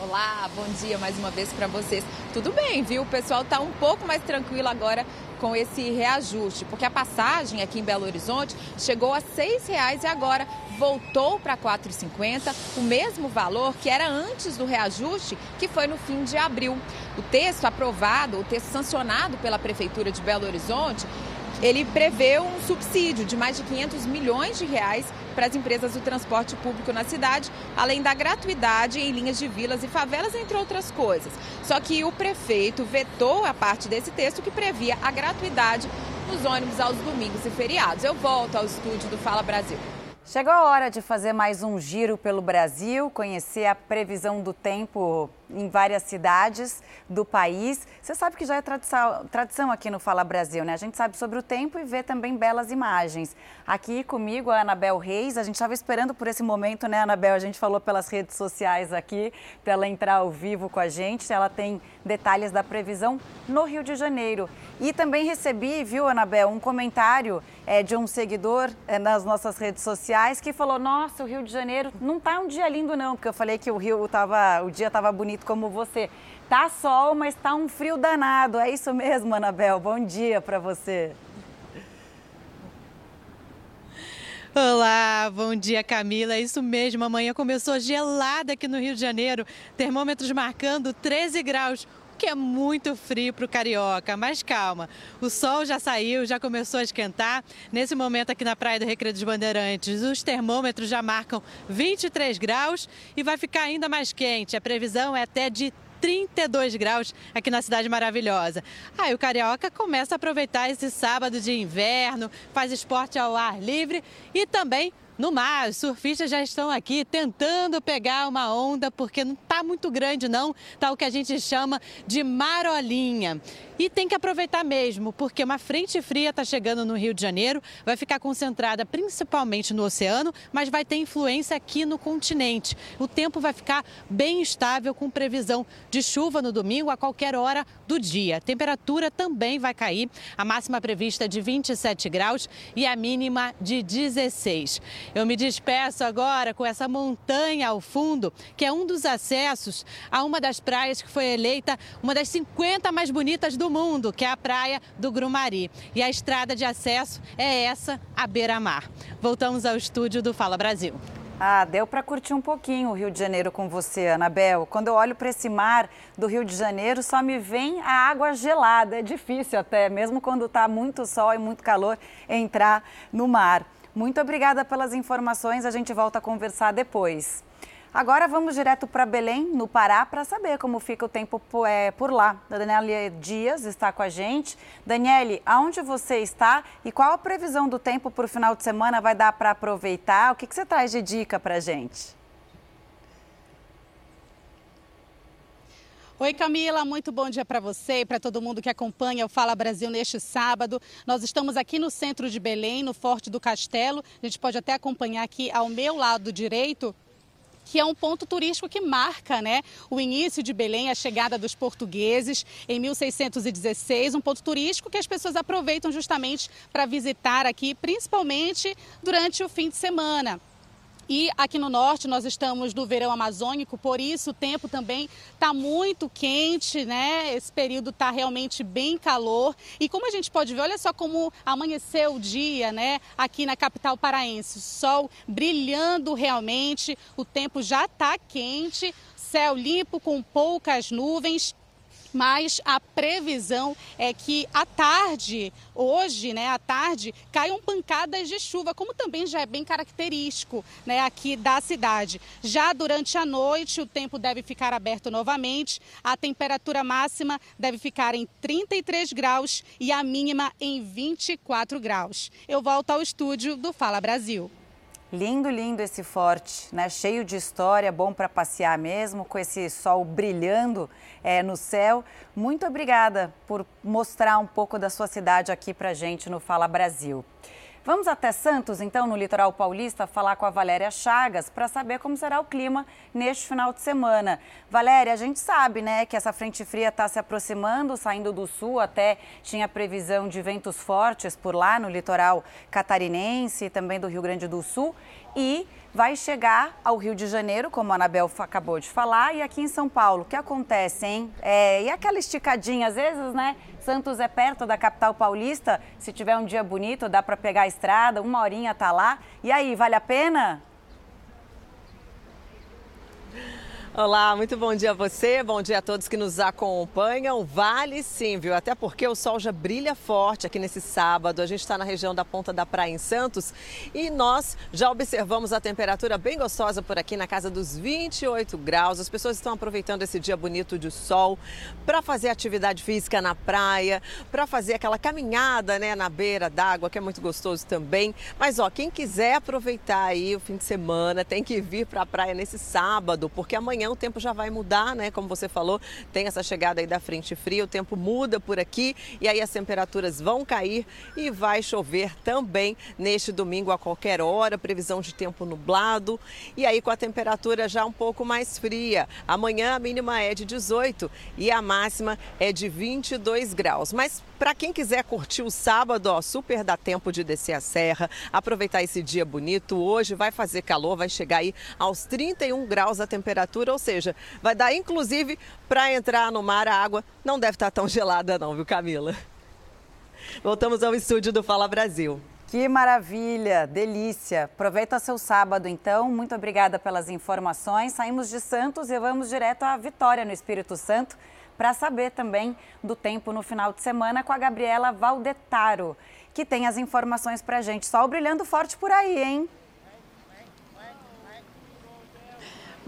Olá, bom dia mais uma vez para vocês. Tudo bem, viu? O pessoal está um pouco mais tranquilo agora com esse reajuste, porque a passagem aqui em Belo Horizonte chegou a R$ 6,00 e agora voltou para R$ 4,50, o mesmo valor que era antes do reajuste, que foi no fim de abril. O texto aprovado, o texto sancionado pela Prefeitura de Belo Horizonte, ele prevê um subsídio de mais de 500 milhões de reais para as empresas do transporte público na cidade, além da gratuidade em linhas de vilas e favelas, entre outras coisas. Só que o prefeito vetou a parte desse texto que previa a gratuidade nos ônibus aos domingos e feriados. Eu volto ao estúdio do Fala Brasil. Chegou a hora de fazer mais um giro pelo Brasil, conhecer a previsão do tempo em várias cidades do país. Você sabe que já é tradição, tradição aqui no Fala Brasil, né? A gente sabe sobre o tempo e vê também belas imagens. Aqui comigo a Anabel Reis, a gente estava esperando por esse momento, né, Anabel? A gente falou pelas redes sociais aqui para ela entrar ao vivo com a gente. Ela tem detalhes da previsão no Rio de Janeiro. E também recebi, viu, Anabel, um comentário é, de um seguidor é, nas nossas redes sociais que falou: Nossa, o Rio de Janeiro não tá um dia lindo, não, porque eu falei que o Rio tava, o dia estava bonito como você. Tá sol, mas tá um frio danado. É isso mesmo, Anabel. Bom dia para você. Olá, bom dia Camila. É isso mesmo, amanhã começou gelada aqui no Rio de Janeiro, termômetros marcando 13 graus que é muito frio para o carioca, mas calma, o sol já saiu, já começou a esquentar. Nesse momento aqui na Praia do Recreio dos Bandeirantes, os termômetros já marcam 23 graus e vai ficar ainda mais quente. A previsão é até de 32 graus aqui na cidade maravilhosa. Aí o carioca começa a aproveitar esse sábado de inverno, faz esporte ao ar livre e também no mar. Os surfistas já estão aqui tentando pegar uma onda, porque não está muito grande, não. Está o que a gente chama de marolinha. E tem que aproveitar mesmo, porque uma frente fria está chegando no Rio de Janeiro, vai ficar concentrada principalmente no oceano, mas vai ter influência aqui no continente. O tempo vai ficar bem estável, com previsão de chuva no domingo a qualquer hora do dia. A temperatura também vai cair, a máxima prevista é de 27 graus e a mínima de 16. Eu me despeço agora com essa montanha ao fundo, que é um dos acessos a uma das praias que foi eleita uma das 50 mais bonitas do mundo, que é a praia do Grumari. E a estrada de acesso é essa, a beira-mar. Voltamos ao estúdio do Fala Brasil. Ah, deu para curtir um pouquinho o Rio de Janeiro com você, Anabel. Quando eu olho para esse mar do Rio de Janeiro, só me vem a água gelada. É difícil até, mesmo quando está muito sol e muito calor, entrar no mar. Muito obrigada pelas informações. A gente volta a conversar depois. Agora vamos direto para Belém, no Pará, para saber como fica o tempo é, por lá. A Daniela Dias está com a gente. Daniele, aonde você está e qual a previsão do tempo para o final de semana? Vai dar para aproveitar? O que, que você traz de dica para a gente? Oi, Camila, muito bom dia para você e para todo mundo que acompanha o Fala Brasil neste sábado. Nós estamos aqui no centro de Belém, no Forte do Castelo. A gente pode até acompanhar aqui ao meu lado direito que é um ponto turístico que marca né, o início de Belém, a chegada dos portugueses em 1616, um ponto turístico que as pessoas aproveitam justamente para visitar aqui, principalmente durante o fim de semana. E aqui no norte nós estamos no verão amazônico, por isso o tempo também está muito quente, né? Esse período está realmente bem calor. E como a gente pode ver, olha só como amanheceu o dia, né? Aqui na capital paraense. Sol brilhando realmente, o tempo já está quente, céu limpo com poucas nuvens mas a previsão é que à tarde, hoje, né, à tarde, caiam pancadas de chuva, como também já é bem característico, né, aqui da cidade. Já durante a noite, o tempo deve ficar aberto novamente, a temperatura máxima deve ficar em 33 graus e a mínima em 24 graus. Eu volto ao estúdio do Fala Brasil. Lindo, lindo esse forte, né? Cheio de história, bom para passear mesmo, com esse sol brilhando é, no céu. Muito obrigada por mostrar um pouco da sua cidade aqui para gente no Fala Brasil. Vamos até Santos, então, no litoral paulista, falar com a Valéria Chagas para saber como será o clima neste final de semana. Valéria, a gente sabe, né, que essa frente fria está se aproximando, saindo do sul, até tinha previsão de ventos fortes por lá no litoral catarinense e também do Rio Grande do Sul. E vai chegar ao Rio de Janeiro, como a Anabel acabou de falar, e aqui em São Paulo. O que acontece, hein? É, e aquela esticadinha, às vezes, né? Santos é perto da capital paulista. Se tiver um dia bonito, dá para pegar a estrada, uma horinha tá lá. E aí, vale a pena? Olá, muito bom dia a você, bom dia a todos que nos acompanham. Vale sim, viu? Até porque o sol já brilha forte aqui nesse sábado. A gente está na região da Ponta da Praia em Santos e nós já observamos a temperatura bem gostosa por aqui, na casa dos 28 graus. As pessoas estão aproveitando esse dia bonito de sol para fazer atividade física na praia, para fazer aquela caminhada né, na beira d'água, que é muito gostoso também. Mas ó, quem quiser aproveitar aí o fim de semana tem que vir para a praia nesse sábado, porque amanhã o tempo já vai mudar, né? Como você falou, tem essa chegada aí da frente fria, o tempo muda por aqui e aí as temperaturas vão cair e vai chover também neste domingo a qualquer hora, previsão de tempo nublado e aí com a temperatura já um pouco mais fria. Amanhã a mínima é de 18 e a máxima é de 22 graus. Mas para quem quiser curtir o sábado, ó, super dá tempo de descer a serra, aproveitar esse dia bonito. Hoje vai fazer calor, vai chegar aí aos 31 graus a temperatura, ou seja, vai dar inclusive para entrar no mar a água não deve estar tão gelada não, viu, Camila? Voltamos ao estúdio do Fala Brasil. Que maravilha, delícia. Aproveita seu sábado, então. Muito obrigada pelas informações. Saímos de Santos e vamos direto à Vitória, no Espírito Santo para saber também do tempo no final de semana com a Gabriela Valdetaro, que tem as informações para gente. Sol brilhando forte por aí, hein?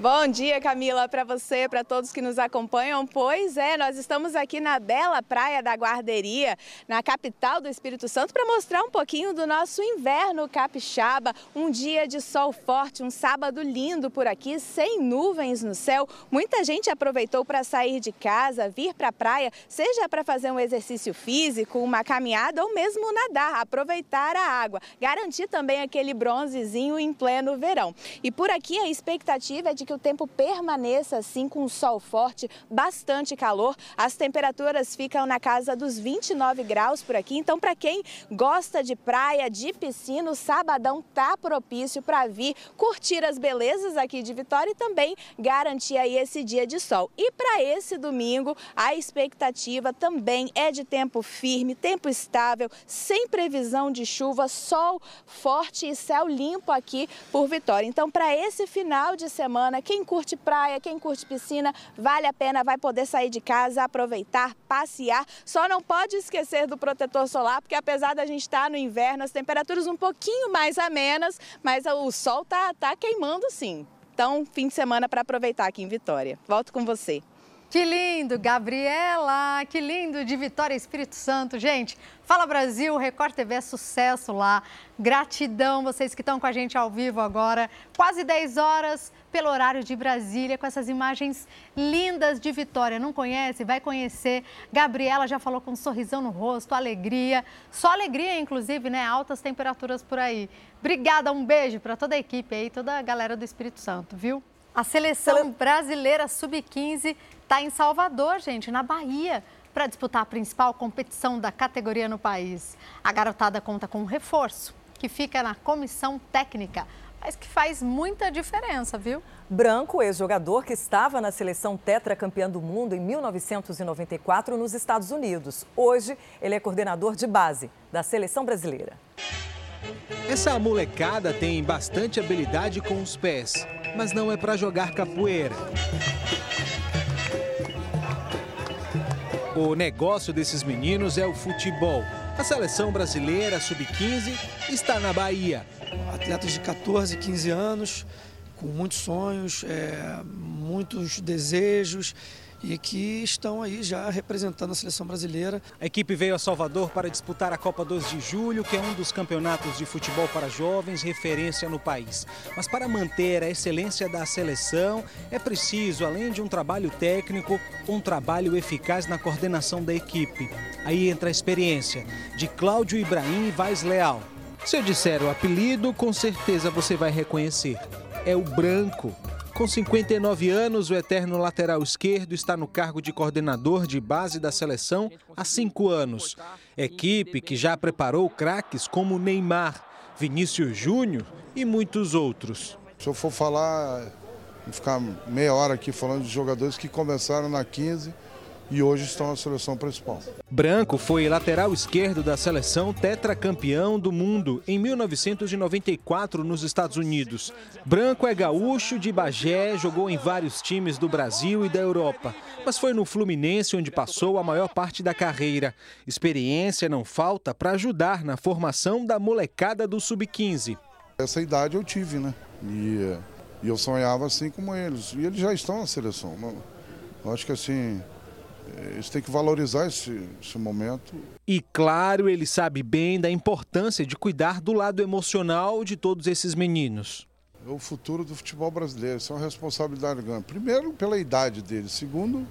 Bom dia, Camila, para você, para todos que nos acompanham. Pois é, nós estamos aqui na bela praia da Guarderia, na capital do Espírito Santo, para mostrar um pouquinho do nosso inverno capixaba. Um dia de sol forte, um sábado lindo por aqui, sem nuvens no céu. Muita gente aproveitou para sair de casa, vir para a praia, seja para fazer um exercício físico, uma caminhada ou mesmo nadar, aproveitar a água. Garantir também aquele bronzezinho em pleno verão. E por aqui a expectativa é de que o tempo permaneça assim com sol forte, bastante calor. As temperaturas ficam na casa dos 29 graus por aqui. Então, para quem gosta de praia, de piscina, o sabadão tá propício para vir curtir as belezas aqui de Vitória e também garantir aí esse dia de sol. E para esse domingo, a expectativa também é de tempo firme, tempo estável, sem previsão de chuva, sol forte e céu limpo aqui por Vitória. Então, para esse final de semana, quem curte praia, quem curte piscina, vale a pena, vai poder sair de casa, aproveitar, passear. Só não pode esquecer do protetor solar, porque apesar da gente estar no inverno, as temperaturas um pouquinho mais amenas, mas o sol tá, tá queimando sim. Então, fim de semana para aproveitar aqui em Vitória. Volto com você. Que lindo, Gabriela! Que lindo de Vitória Espírito Santo. Gente, Fala Brasil, Record TV é sucesso lá. Gratidão vocês que estão com a gente ao vivo agora. Quase 10 horas pelo horário de Brasília, com essas imagens lindas de Vitória. Não conhece? Vai conhecer. Gabriela já falou com um sorrisão no rosto, alegria. Só alegria, inclusive, né? Altas temperaturas por aí. Obrigada, um beijo para toda a equipe aí, toda a galera do Espírito Santo, viu? A seleção brasileira sub-15 está em Salvador, gente, na Bahia, para disputar a principal competição da categoria no país. A garotada conta com um reforço, que fica na comissão técnica, mas que faz muita diferença, viu? Branco, ex-jogador que estava na seleção tetracampeã do mundo em 1994 nos Estados Unidos. Hoje, ele é coordenador de base da seleção brasileira. Essa molecada tem bastante habilidade com os pés, mas não é para jogar capoeira. O negócio desses meninos é o futebol. A seleção brasileira sub-15 está na Bahia. Atletas de 14, 15 anos, com muitos sonhos, é, muitos desejos e que estão aí já representando a seleção brasileira. A equipe veio a Salvador para disputar a Copa 2 de Julho, que é um dos campeonatos de futebol para jovens referência no país. Mas para manter a excelência da seleção, é preciso, além de um trabalho técnico, um trabalho eficaz na coordenação da equipe. Aí entra a experiência de Cláudio Ibrahim Vaz Leal. Se eu disser o apelido, com certeza você vai reconhecer. É o Branco. Com 59 anos, o eterno lateral esquerdo está no cargo de coordenador de base da seleção há cinco anos. Equipe que já preparou craques como Neymar, Vinícius Júnior e muitos outros. Se eu for falar, ficar meia hora aqui falando de jogadores que começaram na 15 e hoje estão na seleção principal. Branco foi lateral esquerdo da seleção tetracampeão do mundo em 1994 nos Estados Unidos. Branco é gaúcho de Bagé, jogou em vários times do Brasil e da Europa, mas foi no Fluminense onde passou a maior parte da carreira. Experiência não falta para ajudar na formação da molecada do sub-15. Essa idade eu tive, né? E, e eu sonhava assim como eles. E eles já estão na seleção. Eu acho que assim, eles têm que valorizar esse, esse, momento. E claro, ele sabe bem da importância de cuidar do lado emocional de todos esses meninos. É o futuro do futebol brasileiro, isso é uma responsabilidade grande. Primeiro, pela idade deles. Segundo,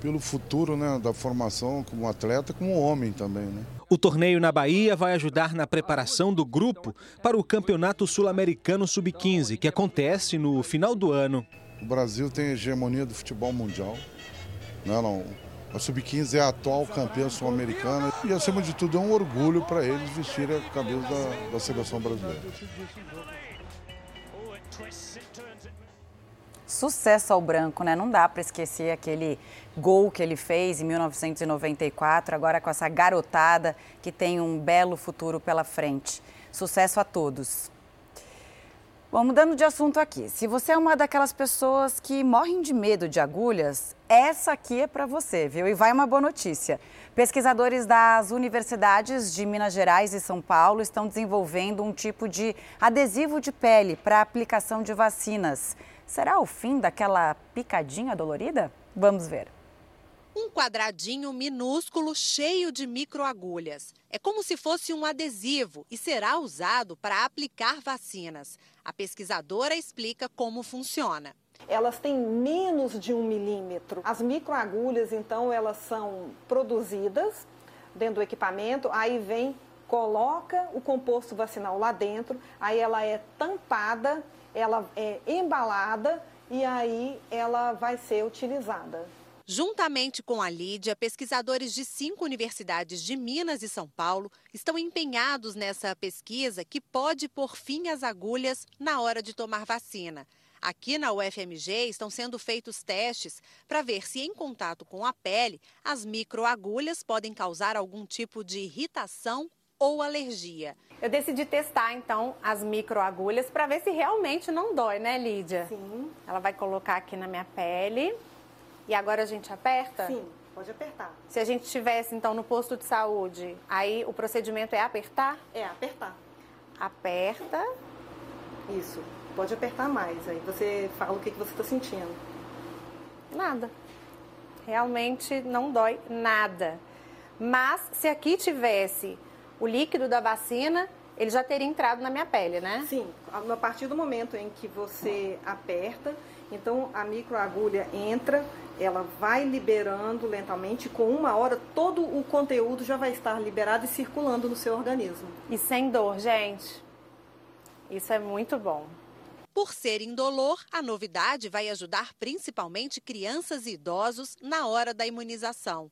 pelo futuro né, da formação como atleta, como homem também. Né? O torneio na Bahia vai ajudar na preparação do grupo para o Campeonato Sul-Americano Sub-15, que acontece no final do ano. O Brasil tem a hegemonia do futebol mundial. Não, não. A Sub-15 é a atual campeã sul-americana e, acima de tudo, é um orgulho para eles vestirem a camisa da, da seleção brasileira. Sucesso ao branco, né? Não dá para esquecer aquele gol que ele fez em 1994, agora com essa garotada que tem um belo futuro pela frente. Sucesso a todos. Bom, mudando de assunto aqui. Se você é uma daquelas pessoas que morrem de medo de agulhas, essa aqui é para você, viu? E vai uma boa notícia. Pesquisadores das universidades de Minas Gerais e São Paulo estão desenvolvendo um tipo de adesivo de pele para aplicação de vacinas. Será o fim daquela picadinha dolorida? Vamos ver. Um quadradinho minúsculo cheio de microagulhas. É como se fosse um adesivo e será usado para aplicar vacinas. A pesquisadora explica como funciona. Elas têm menos de um milímetro. As microagulhas, então, elas são produzidas dentro do equipamento, aí vem, coloca o composto vacinal lá dentro, aí ela é tampada, ela é embalada e aí ela vai ser utilizada. Juntamente com a Lídia, pesquisadores de cinco universidades de Minas e São Paulo estão empenhados nessa pesquisa que pode pôr fim às agulhas na hora de tomar vacina. Aqui na UFMG estão sendo feitos testes para ver se, em contato com a pele, as microagulhas podem causar algum tipo de irritação ou alergia. Eu decidi testar então as microagulhas para ver se realmente não dói, né, Lídia? Sim. Ela vai colocar aqui na minha pele. E agora a gente aperta? Sim, pode apertar. Se a gente estivesse, então, no posto de saúde, aí o procedimento é apertar? É, apertar. Aperta. Isso, pode apertar mais. Aí você fala o que, que você está sentindo. Nada. Realmente não dói nada. Mas se aqui tivesse o líquido da vacina, ele já teria entrado na minha pele, né? Sim, a partir do momento em que você aperta, então a microagulha entra, ela vai liberando lentamente, com uma hora todo o conteúdo já vai estar liberado e circulando no seu organismo. E sem dor, gente. Isso é muito bom. Por ser indolor, a novidade vai ajudar principalmente crianças e idosos na hora da imunização.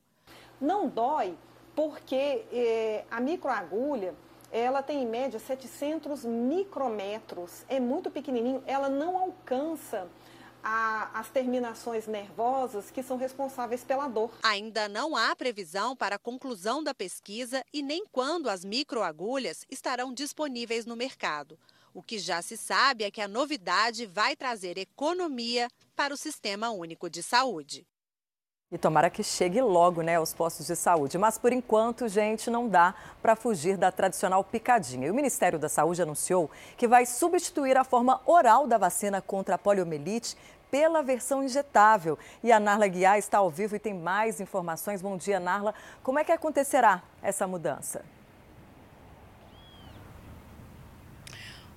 Não dói porque eh, a microagulha ela tem em média 700 micrometros, é muito pequenininho, ela não alcança a, as terminações nervosas que são responsáveis pela dor. Ainda não há previsão para a conclusão da pesquisa e nem quando as microagulhas estarão disponíveis no mercado. O que já se sabe é que a novidade vai trazer economia para o Sistema Único de Saúde. E tomara que chegue logo né, aos postos de saúde. Mas, por enquanto, gente, não dá para fugir da tradicional picadinha. E o Ministério da Saúde anunciou que vai substituir a forma oral da vacina contra a poliomielite pela versão injetável. E a Narla Guiar está ao vivo e tem mais informações. Bom dia, Narla. Como é que acontecerá essa mudança?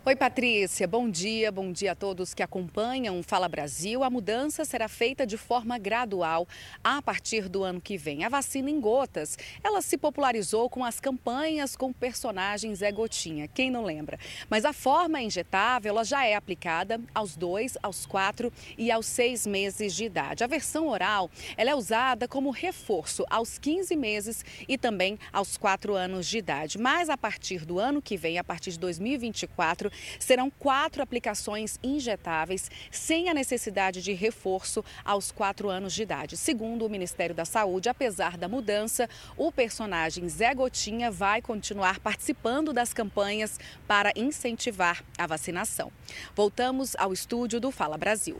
Oi, Patrícia. Bom dia. Bom dia a todos que acompanham Fala Brasil. A mudança será feita de forma gradual a partir do ano que vem. A vacina em gotas, ela se popularizou com as campanhas com personagens é Gotinha, quem não lembra? Mas a forma injetável ela já é aplicada aos dois, aos quatro e aos seis meses de idade. A versão oral ela é usada como reforço aos 15 meses e também aos quatro anos de idade. Mas a partir do ano que vem, a partir de 2024, serão quatro aplicações injetáveis sem a necessidade de reforço aos quatro anos de idade. Segundo o Ministério da Saúde, apesar da mudança, o personagem Zé Gotinha vai continuar participando das campanhas para incentivar a vacinação. Voltamos ao estúdio do Fala Brasil.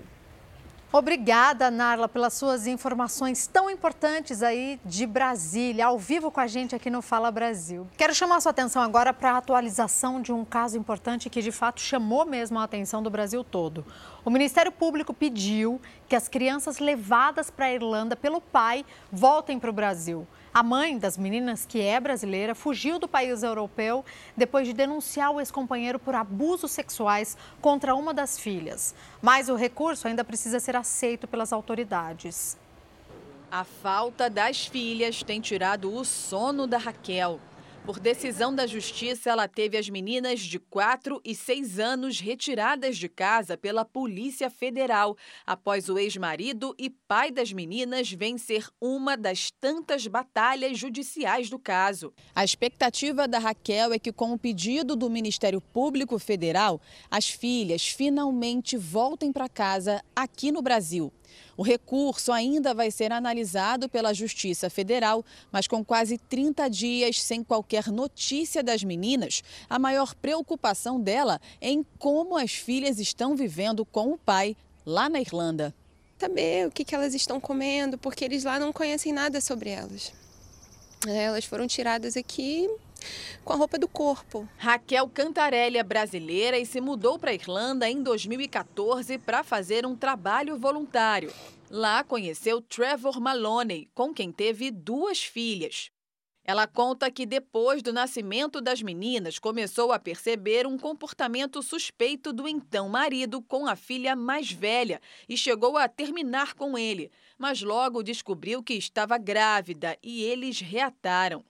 Obrigada, Narla, pelas suas informações tão importantes aí de Brasília, ao vivo com a gente aqui no Fala Brasil. Quero chamar a sua atenção agora para a atualização de um caso importante que de fato chamou mesmo a atenção do Brasil todo. O Ministério Público pediu que as crianças levadas para a Irlanda pelo pai voltem para o Brasil. A mãe das meninas, que é brasileira, fugiu do país europeu depois de denunciar o ex-companheiro por abusos sexuais contra uma das filhas. Mas o recurso ainda precisa ser aceito pelas autoridades. A falta das filhas tem tirado o sono da Raquel. Por decisão da justiça, ela teve as meninas de 4 e 6 anos retiradas de casa pela Polícia Federal, após o ex-marido e pai das meninas vencer uma das tantas batalhas judiciais do caso. A expectativa da Raquel é que, com o pedido do Ministério Público Federal, as filhas finalmente voltem para casa aqui no Brasil. O recurso ainda vai ser analisado pela Justiça Federal, mas com quase 30 dias sem qualquer notícia das meninas, a maior preocupação dela é em como as filhas estão vivendo com o pai lá na Irlanda. Saber o que, que elas estão comendo, porque eles lá não conhecem nada sobre elas. É, elas foram tiradas aqui com a roupa do corpo. Raquel Cantarelli é brasileira e se mudou para a Irlanda em 2014 para fazer um trabalho voluntário. Lá conheceu Trevor Maloney, com quem teve duas filhas. Ela conta que depois do nascimento das meninas começou a perceber um comportamento suspeito do então marido com a filha mais velha e chegou a terminar com ele, mas logo descobriu que estava grávida e eles reataram.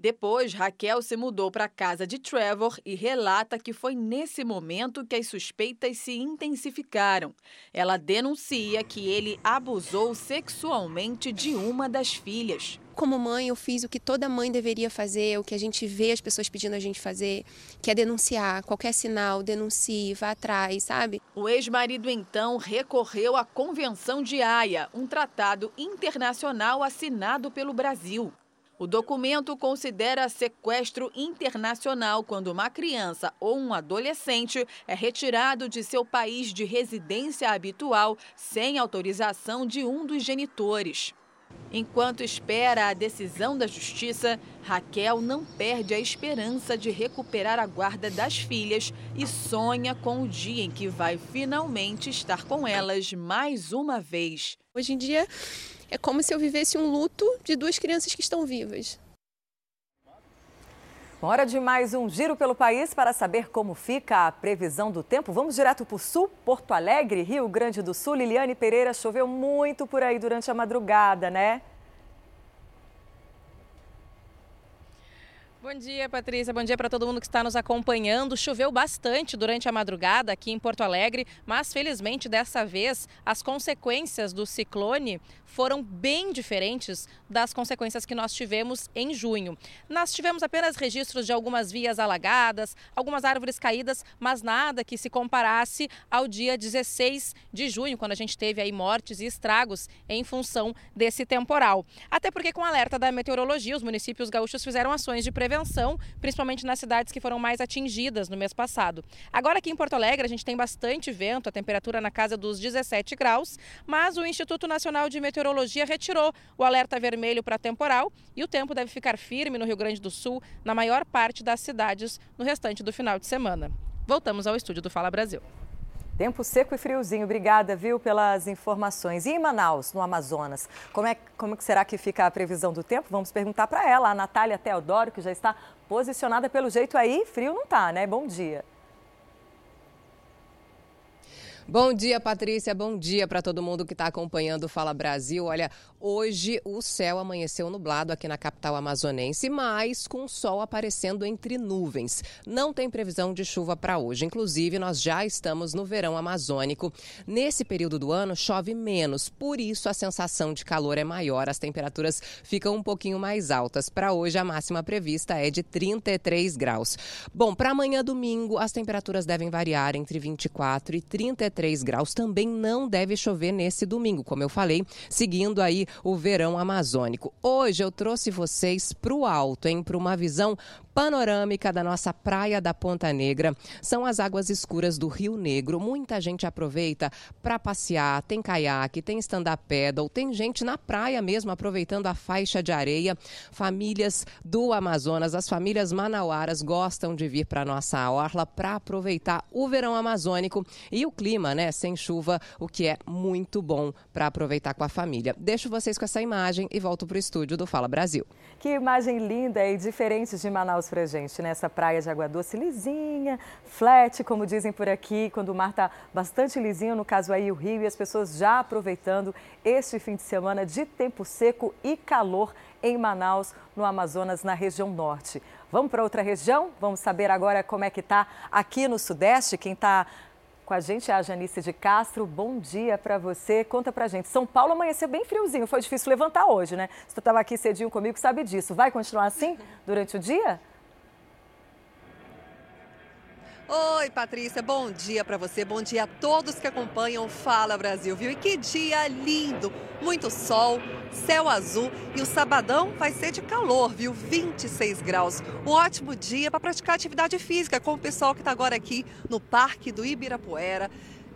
Depois, Raquel se mudou para a casa de Trevor e relata que foi nesse momento que as suspeitas se intensificaram. Ela denuncia que ele abusou sexualmente de uma das filhas. Como mãe, eu fiz o que toda mãe deveria fazer, o que a gente vê as pessoas pedindo a gente fazer, que é denunciar. Qualquer sinal, denuncie, vá atrás, sabe? O ex-marido então recorreu à Convenção de Haia, um tratado internacional assinado pelo Brasil. O documento considera sequestro internacional quando uma criança ou um adolescente é retirado de seu país de residência habitual sem autorização de um dos genitores. Enquanto espera a decisão da justiça, Raquel não perde a esperança de recuperar a guarda das filhas e sonha com o dia em que vai finalmente estar com elas mais uma vez. Hoje em dia, é como se eu vivesse um luto de duas crianças que estão vivas. Hora de mais um giro pelo país para saber como fica a previsão do tempo. Vamos direto para o sul, Porto Alegre, Rio Grande do Sul. Liliane Pereira, choveu muito por aí durante a madrugada, né? Bom dia, Patrícia. Bom dia para todo mundo que está nos acompanhando. Choveu bastante durante a madrugada aqui em Porto Alegre, mas felizmente dessa vez as consequências do ciclone foram bem diferentes das consequências que nós tivemos em junho. Nós tivemos apenas registros de algumas vias alagadas, algumas árvores caídas, mas nada que se comparasse ao dia 16 de junho, quando a gente teve aí mortes e estragos em função desse temporal. Até porque com alerta da meteorologia, os municípios gaúchos fizeram ações de prevenção, principalmente nas cidades que foram mais atingidas no mês passado. Agora aqui em Porto Alegre a gente tem bastante vento, a temperatura na casa dos 17 graus, mas o Instituto Nacional de Meteorologia Meteorologia retirou o alerta vermelho para temporal e o tempo deve ficar firme no Rio Grande do Sul, na maior parte das cidades, no restante do final de semana. Voltamos ao estúdio do Fala Brasil. Tempo seco e friozinho. Obrigada, viu, pelas informações. E em Manaus, no Amazonas, como, é, como será que fica a previsão do tempo? Vamos perguntar para ela, a Natália Teodoro, que já está posicionada pelo jeito aí. Frio não tá, né? Bom dia. Bom dia, Patrícia. Bom dia para todo mundo que está acompanhando o Fala Brasil. Olha, hoje o céu amanheceu nublado aqui na capital amazonense, mas com sol aparecendo entre nuvens. Não tem previsão de chuva para hoje. Inclusive, nós já estamos no verão amazônico. Nesse período do ano chove menos, por isso a sensação de calor é maior. As temperaturas ficam um pouquinho mais altas. Para hoje, a máxima prevista é de 33 graus. Bom, para amanhã, domingo, as temperaturas devem variar entre 24 e 33 23 graus. Também não deve chover nesse domingo, como eu falei, seguindo aí o verão amazônico. Hoje eu trouxe vocês para o alto, hein, para uma visão panorâmica da nossa praia da Ponta Negra. São as águas escuras do Rio Negro. Muita gente aproveita para passear, tem caiaque, tem stand-up paddle, tem gente na praia mesmo aproveitando a faixa de areia. Famílias do Amazonas, as famílias manauaras gostam de vir para nossa orla para aproveitar o verão amazônico e o clima, né, sem chuva, o que é muito bom para aproveitar com a família. Deixo vocês com essa imagem e volto para o estúdio do Fala Brasil. Que imagem linda e diferente de Manaus pra gente, nessa praia de água doce lisinha, flat, como dizem por aqui, quando o mar está bastante lisinho, no caso aí o rio, e as pessoas já aproveitando este fim de semana de tempo seco e calor em Manaus, no Amazonas, na região norte. Vamos para outra região? Vamos saber agora como é que está aqui no Sudeste. Quem está com a gente é a Janice de Castro. Bom dia para você. Conta pra gente. São Paulo amanheceu bem friozinho. Foi difícil levantar hoje, né? Tu estava aqui cedinho comigo, sabe disso. Vai continuar assim durante o dia? Oi, Patrícia, bom dia para você, bom dia a todos que acompanham Fala Brasil, viu? E que dia lindo! Muito sol, céu azul e o sabadão vai ser de calor, viu? 26 graus. Um ótimo dia para praticar atividade física com o pessoal que está agora aqui no Parque do Ibirapuera.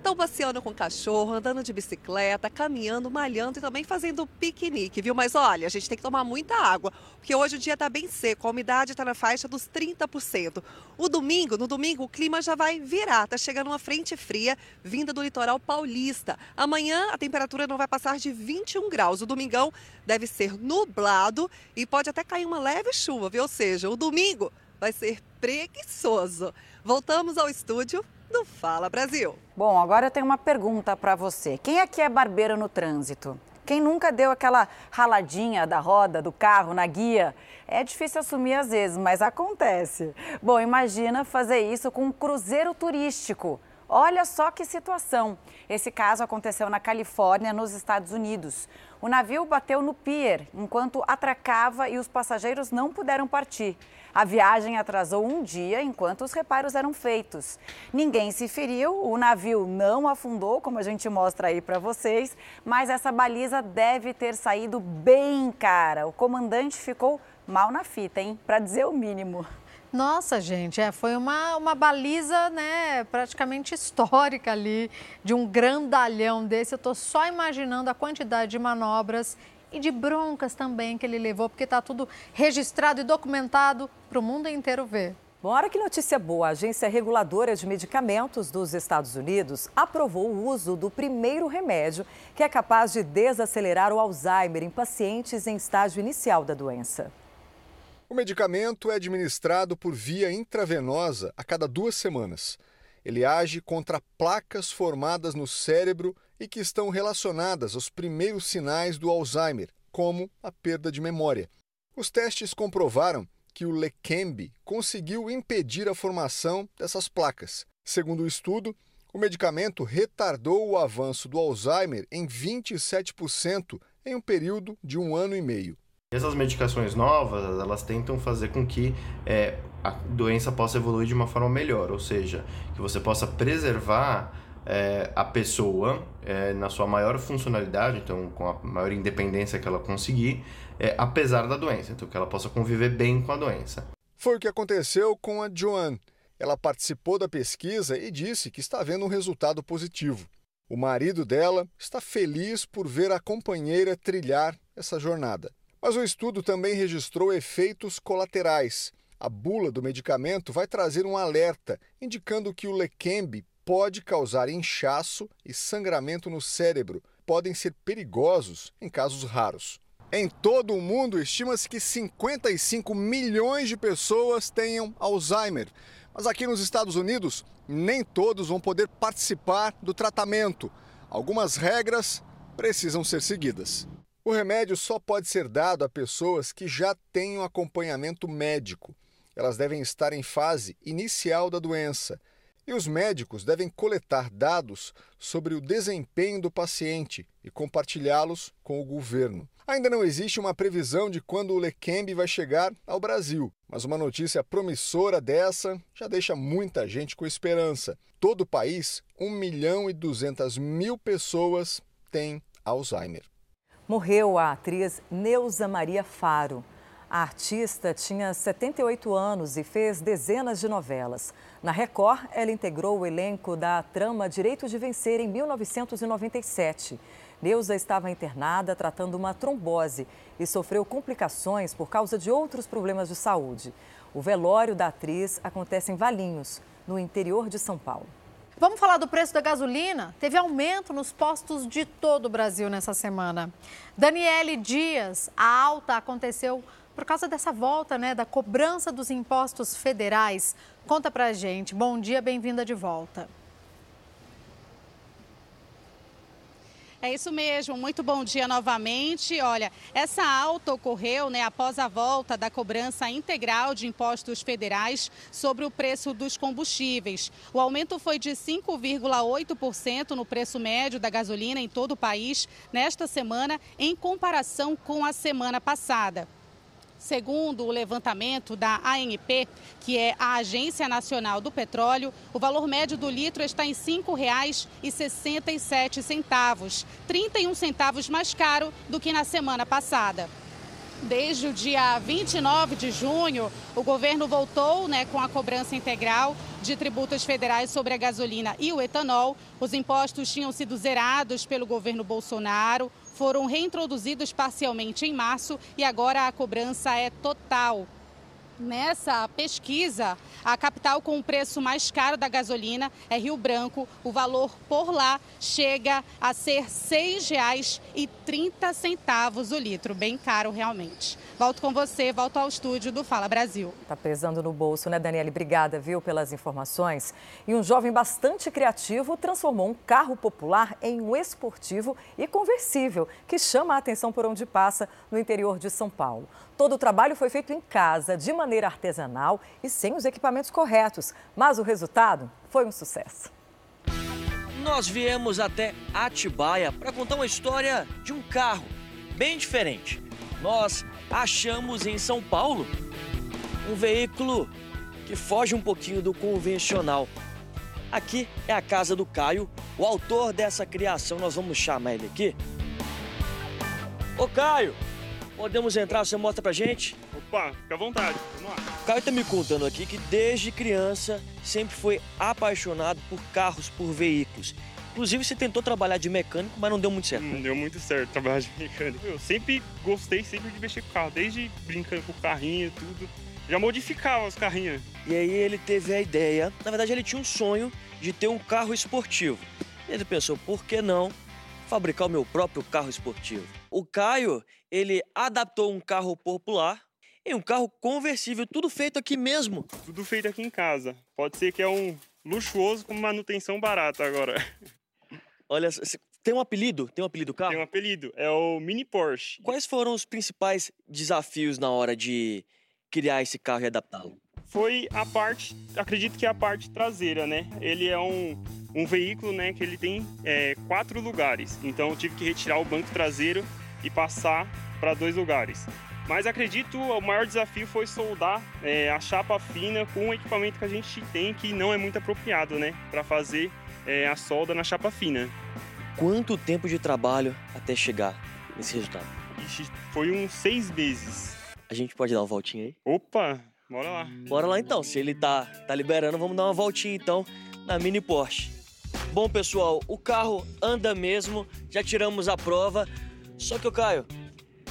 Estão passeando com cachorro, andando de bicicleta, caminhando, malhando e também fazendo piquenique, viu? Mas olha, a gente tem que tomar muita água, porque hoje o dia está bem seco, a umidade está na faixa dos 30%. O domingo, no domingo, o clima já vai virar, tá chegando uma frente fria vinda do litoral paulista. Amanhã a temperatura não vai passar de 21 graus. O domingão deve ser nublado e pode até cair uma leve chuva, viu? Ou seja, o domingo vai ser preguiçoso. Voltamos ao estúdio do Fala Brasil. Bom, agora eu tenho uma pergunta para você. Quem aqui é barbeiro no trânsito? Quem nunca deu aquela raladinha da roda do carro na guia? É difícil assumir às vezes, mas acontece. Bom, imagina fazer isso com um cruzeiro turístico. Olha só que situação. Esse caso aconteceu na Califórnia, nos Estados Unidos. O navio bateu no pier enquanto atracava e os passageiros não puderam partir. A viagem atrasou um dia enquanto os reparos eram feitos. Ninguém se feriu, o navio não afundou, como a gente mostra aí para vocês, mas essa baliza deve ter saído bem cara. O comandante ficou mal na fita, hein? Para dizer o mínimo. Nossa, gente, é, foi uma, uma baliza né, praticamente histórica ali, de um grandalhão desse. Eu estou só imaginando a quantidade de manobras e de broncas também que ele levou, porque está tudo registrado e documentado para o mundo inteiro ver. Olha que notícia boa. A Agência Reguladora de Medicamentos dos Estados Unidos aprovou o uso do primeiro remédio que é capaz de desacelerar o Alzheimer em pacientes em estágio inicial da doença. O medicamento é administrado por via intravenosa a cada duas semanas. Ele age contra placas formadas no cérebro e que estão relacionadas aos primeiros sinais do Alzheimer, como a perda de memória. Os testes comprovaram que o Leqembi conseguiu impedir a formação dessas placas. Segundo o estudo, o medicamento retardou o avanço do Alzheimer em 27% em um período de um ano e meio. Essas medicações novas, elas tentam fazer com que é, a doença possa evoluir de uma forma melhor, ou seja, que você possa preservar é, a pessoa é, na sua maior funcionalidade, então com a maior independência que ela conseguir, é, apesar da doença, então que ela possa conviver bem com a doença. Foi o que aconteceu com a Joan. Ela participou da pesquisa e disse que está vendo um resultado positivo. O marido dela está feliz por ver a companheira trilhar essa jornada. Mas o estudo também registrou efeitos colaterais. A bula do medicamento vai trazer um alerta indicando que o Leqembi pode causar inchaço e sangramento no cérebro, podem ser perigosos em casos raros. Em todo o mundo, estima-se que 55 milhões de pessoas tenham Alzheimer, Mas aqui nos Estados Unidos, nem todos vão poder participar do tratamento. Algumas regras precisam ser seguidas. O remédio só pode ser dado a pessoas que já um acompanhamento médico. Elas devem estar em fase inicial da doença. E os médicos devem coletar dados sobre o desempenho do paciente e compartilhá-los com o governo. Ainda não existe uma previsão de quando o Leqembi vai chegar ao Brasil, mas uma notícia promissora dessa já deixa muita gente com esperança. Todo o país, 1 milhão e 200 mil pessoas têm Alzheimer. Morreu a atriz Neuza Maria Faro. A artista tinha 78 anos e fez dezenas de novelas. Na Record, ela integrou o elenco da trama Direito de Vencer em 1997. Neuza estava internada tratando uma trombose e sofreu complicações por causa de outros problemas de saúde. O velório da atriz acontece em Valinhos, no interior de São Paulo. Vamos falar do preço da gasolina? Teve aumento nos postos de todo o Brasil nessa semana. Daniele Dias, a alta aconteceu por causa dessa volta, né, da cobrança dos impostos federais. Conta pra gente. Bom dia, bem-vinda de volta. É isso mesmo, muito bom dia novamente. Olha, essa alta ocorreu né, após a volta da cobrança integral de impostos federais sobre o preço dos combustíveis. O aumento foi de 5,8% no preço médio da gasolina em todo o país nesta semana, em comparação com a semana passada. Segundo o levantamento da ANP, que é a Agência Nacional do Petróleo, o valor médio do litro está em R$ 5,67, 31 centavos mais caro do que na semana passada. Desde o dia 29 de junho, o governo voltou né, com a cobrança integral de tributos federais sobre a gasolina e o etanol. Os impostos tinham sido zerados pelo governo Bolsonaro foram reintroduzidos parcialmente em março e agora a cobrança é total. Nessa pesquisa, a capital com o preço mais caro da gasolina é Rio Branco. O valor por lá chega a ser R$ 6,30 o litro, bem caro realmente. Volto com você, volto ao estúdio do Fala Brasil. Tá pesando no bolso, né, Daniele? Obrigada, viu, pelas informações. E um jovem bastante criativo transformou um carro popular em um esportivo e conversível, que chama a atenção por onde passa no interior de São Paulo. Todo o trabalho foi feito em casa, de maneira artesanal e sem os equipamentos corretos, mas o resultado foi um sucesso. Nós viemos até Atibaia para contar uma história de um carro bem diferente. Nós achamos em São Paulo um veículo que foge um pouquinho do convencional. Aqui é a casa do Caio, o autor dessa criação, nós vamos chamar ele aqui. Ô Caio, podemos entrar, você mostra pra gente? Opa, fica à vontade, vamos lá. O Caio tá me contando aqui que desde criança sempre foi apaixonado por carros, por veículos. Inclusive, você tentou trabalhar de mecânico, mas não deu muito certo. Não deu muito certo trabalhar de mecânico. Eu sempre gostei sempre de mexer com carro, desde brincando com o carrinho e tudo. Já modificava os carrinhos. E aí ele teve a ideia, na verdade ele tinha um sonho de ter um carro esportivo. Ele pensou, por que não fabricar o meu próprio carro esportivo? O Caio, ele adaptou um carro popular em um carro conversível, tudo feito aqui mesmo. Tudo feito aqui em casa. Pode ser que é um luxuoso com manutenção barata agora. Olha, tem um apelido? Tem um apelido do carro? Tem um apelido, é o Mini Porsche. Quais foram os principais desafios na hora de criar esse carro e adaptá-lo? Foi a parte, acredito que é a parte traseira, né? Ele é um, um veículo, né, que ele tem é, quatro lugares. Então eu tive que retirar o banco traseiro e passar para dois lugares. Mas acredito o maior desafio foi soldar é, a chapa fina com o equipamento que a gente tem que não é muito apropriado, né, para fazer é, a solda na chapa fina. Quanto tempo de trabalho até chegar nesse resultado? Ixi, foi uns seis meses. A gente pode dar uma voltinha aí? Opa, bora lá. Bora lá então. Se ele tá, tá liberando, vamos dar uma voltinha então na Mini Porsche. Bom, pessoal, o carro anda mesmo, já tiramos a prova. Só que o Caio,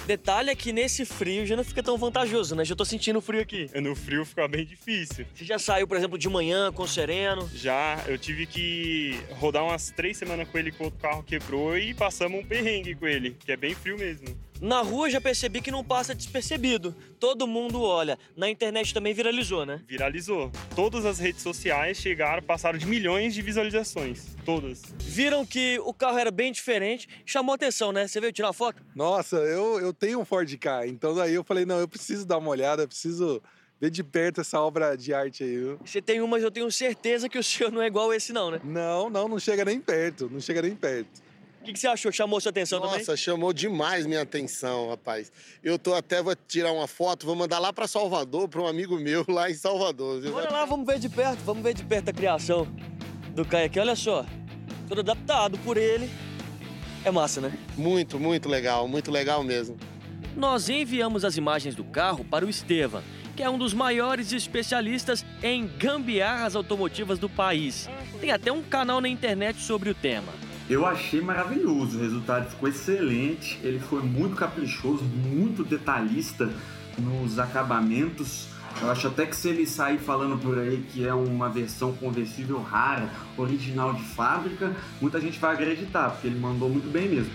Detalhe é que nesse frio já não fica tão vantajoso, né? Já tô sentindo frio aqui. No frio fica bem difícil. Você já saiu, por exemplo, de manhã com o sereno? Já, eu tive que rodar umas três semanas com ele quando o carro quebrou e passamos um perrengue com ele, que é bem frio mesmo. Na rua já percebi que não passa despercebido. Todo mundo olha. Na internet também viralizou, né? Viralizou. Todas as redes sociais chegaram, passaram de milhões de visualizações. Todas. Viram que o carro era bem diferente, chamou atenção, né? Você veio tirar foto? Nossa, eu, eu tenho um Ford Ka, então daí eu falei, não, eu preciso dar uma olhada, eu preciso ver de perto essa obra de arte aí, viu? Você tem um, mas eu tenho certeza que o seu não é igual esse não, né? Não, não, não chega nem perto, não chega nem perto. O que, que, você achou? Chamou sua atenção Nossa, também? Nossa, chamou demais minha atenção, rapaz. Eu tô até, vou tirar uma foto, vou mandar lá para Salvador, para um amigo meu lá em Salvador. Viu? Bora lá, vamos ver de perto, vamos ver de perto a criação do Caio aqui. Olha só, todo adaptado por ele. É massa, né? Muito, muito legal, muito legal mesmo. Nós enviamos as imagens do carro para o Estevam, que é um dos maiores especialistas em gambiarras automotivas do país. Tem até um canal na internet sobre o tema. Eu achei maravilhoso, o resultado ficou excelente. Ele foi muito caprichoso, muito detalhista nos acabamentos. Eu acho até que se ele sair falando por aí que é uma versão conversível rara, original de fábrica, muita gente vai acreditar, porque ele mandou muito bem mesmo.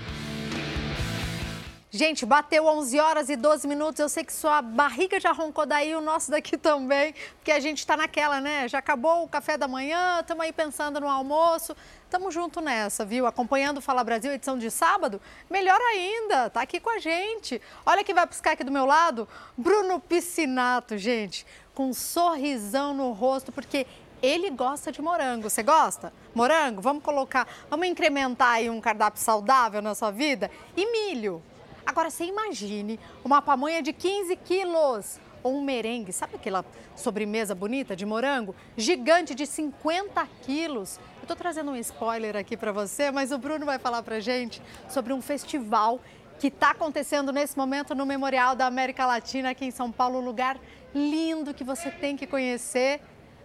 Gente, bateu 11 horas e 12 minutos. Eu sei que sua barriga já roncou daí, o nosso daqui também, porque a gente está naquela, né? Já acabou o café da manhã, estamos aí pensando no almoço. Estamos junto nessa, viu? Acompanhando o Fala Brasil, edição de sábado. Melhor ainda, tá aqui com a gente. Olha quem vai buscar aqui do meu lado, Bruno Piscinato, gente, com um sorrisão no rosto, porque ele gosta de morango. Você gosta? Morango? Vamos colocar, vamos incrementar aí um cardápio saudável na sua vida? E milho. Agora, você imagine uma pamonha de 15 quilos ou um merengue, sabe aquela sobremesa bonita de morango? Gigante de 50 quilos. Eu estou trazendo um spoiler aqui para você, mas o Bruno vai falar para gente sobre um festival que está acontecendo nesse momento no Memorial da América Latina aqui em São Paulo, um lugar lindo que você tem que conhecer.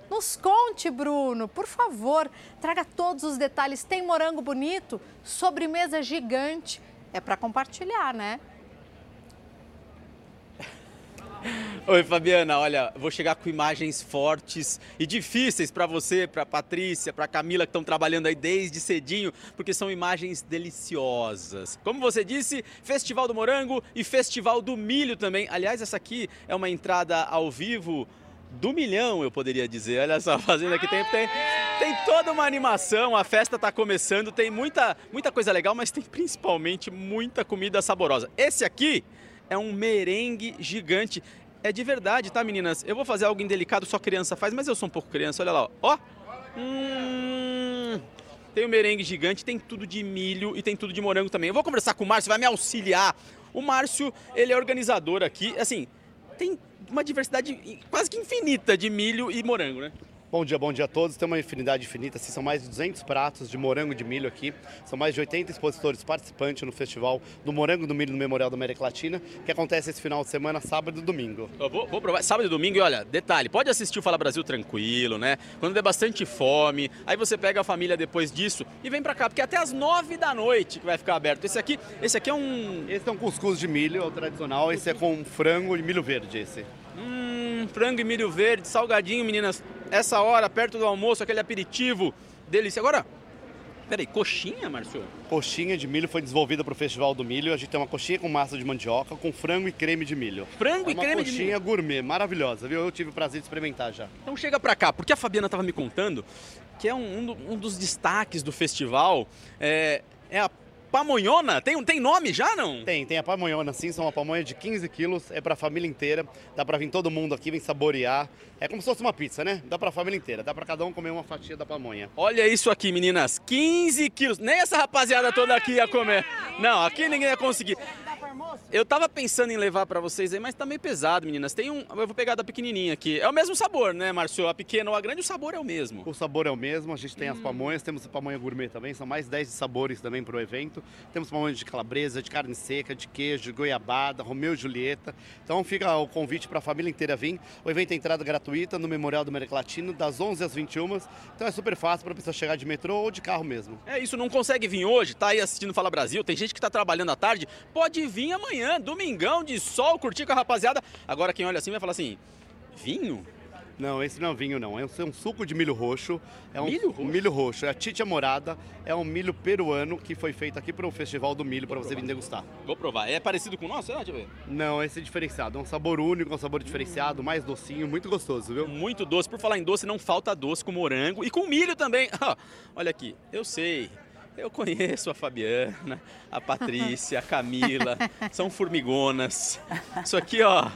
Nos conte, Bruno, por favor, traga todos os detalhes. Tem morango bonito, sobremesa gigante é para compartilhar, né? Oi, Fabiana. Olha, vou chegar com imagens fortes e difíceis para você, para Patrícia, para Camila que estão trabalhando aí desde cedinho, porque são imagens deliciosas. Como você disse, Festival do Morango e Festival do Milho também. Aliás, essa aqui é uma entrada ao vivo do milhão, eu poderia dizer. Olha só, fazendo aqui tem, tem, tem toda uma animação, a festa está começando, tem muita, muita coisa legal, mas tem principalmente muita comida saborosa. Esse aqui é um merengue gigante. É de verdade, tá, meninas? Eu vou fazer algo indelicado, só criança faz, mas eu sou um pouco criança, olha lá, ó. Hum, tem o merengue gigante, tem tudo de milho e tem tudo de morango também. Eu vou conversar com o Márcio, vai me auxiliar. O Márcio, ele é organizador aqui, assim, tem uma diversidade quase que infinita de milho e morango, né? Bom dia, bom dia a todos. Tem uma infinidade infinita, assim, são mais de 200 pratos de morango de milho aqui. São mais de 80 expositores participantes no festival do Morango do Milho no Memorial da América Latina, que acontece esse final de semana, sábado e domingo. Eu vou, vou provar. Sábado e domingo, e olha, detalhe, pode assistir o Fala Brasil tranquilo, né? Quando der bastante fome, aí você pega a família depois disso e vem pra cá, porque é até às 9 da noite que vai ficar aberto. Esse aqui, esse aqui é um... Esse é um cuscuz de milho, é o tradicional. Esse é com frango e milho verde, esse. Hum, frango e milho verde, salgadinho, meninas. Essa hora, perto do almoço, aquele aperitivo. Delícia. Agora, peraí, coxinha, Márcio? Coxinha de milho foi desenvolvida para o Festival do Milho. A gente tem uma coxinha com massa de mandioca, com frango e creme de milho. Frango é e creme de milho? coxinha gourmet, maravilhosa, viu? Eu tive o prazer de experimentar já. Então chega pra cá, porque a Fabiana estava me contando que é um, um, dos destaques do festival é, é a pamonhona? Tem, tem nome já, não? Tem, tem a pamonhona, sim. São uma pamonha de 15 quilos, é pra família inteira. Dá pra vir todo mundo aqui, vem saborear. É como se fosse uma pizza, né? Dá pra família inteira, dá pra cada um comer uma fatia da pamonha. Olha isso aqui, meninas. 15 quilos. Nem essa rapaziada toda aqui ia comer. Não, aqui ninguém ia conseguir. Eu tava pensando em levar pra vocês aí, mas tá meio pesado, meninas. Tem um. Eu vou pegar da pequenininha aqui. É o mesmo sabor, né, Márcio? A pequena ou a grande, o sabor é o mesmo. O sabor é o mesmo, a gente tem as pamonhas, temos a pamonha gourmet também, são mais 10 sabores também pro evento. Temos pamonha de calabresa, de carne seca, de queijo, de goiabada, Romeu e Julieta. Então fica o convite para a família inteira vir. O evento é entrada gratuita no Memorial do América Latino, das 11 às 21. Então é super fácil para a pessoa chegar de metrô ou de carro mesmo. É isso, não consegue vir hoje, tá aí assistindo Fala Brasil, tem gente que tá trabalhando à tarde, pode vir amanhã, domingão de sol, curtir com a rapaziada. Agora quem olha assim vai falar assim: vinho? Não, esse não é vinho, não. É um suco de milho roxo. É um milho roxo? milho roxo. É a Titia Morada. É um milho peruano que foi feito aqui para o Festival do Milho para você vir degustar. Vou provar. É parecido com o nosso? Deixa eu ver. Não, esse é diferenciado. É um sabor único, um sabor diferenciado, mais docinho, muito gostoso, viu? Muito doce. Por falar em doce, não falta doce com morango e com milho também. Olha aqui, eu sei. Eu conheço a Fabiana, a Patrícia, a Camila, são formigonas. Isso aqui, ó,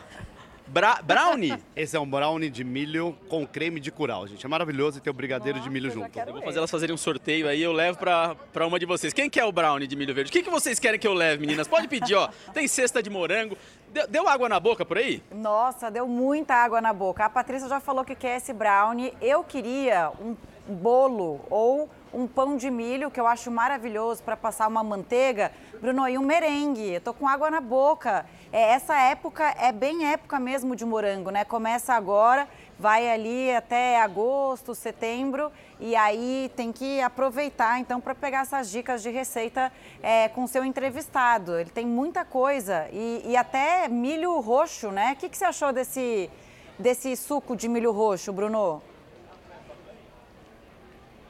Bra brownie? Esse é um brownie de milho com creme de curau, gente. É maravilhoso e tem o brigadeiro Nossa, de milho junto. Eu vou fazer elas fazerem um sorteio aí, eu levo pra, pra uma de vocês. Quem quer o brownie de milho verde? O que, que vocês querem que eu leve, meninas? Pode pedir, ó. Tem cesta de morango. Deu, deu, água na boca por aí? Nossa, deu muita água na boca. A Patrícia já falou que quer esse brownie. Eu queria um bolo ou um pão de milho, que eu acho maravilhoso para passar uma manteiga. Bruno, e um merengue. Eu tô com água na boca. É, essa época é bem época mesmo de morango, né? Começa agora, vai ali até agosto, setembro, e aí tem que aproveitar então para pegar essas dicas de receita é, com seu entrevistado. Ele tem muita coisa e, e até milho roxo, né? O que, que você achou desse, desse suco de milho roxo, Bruno?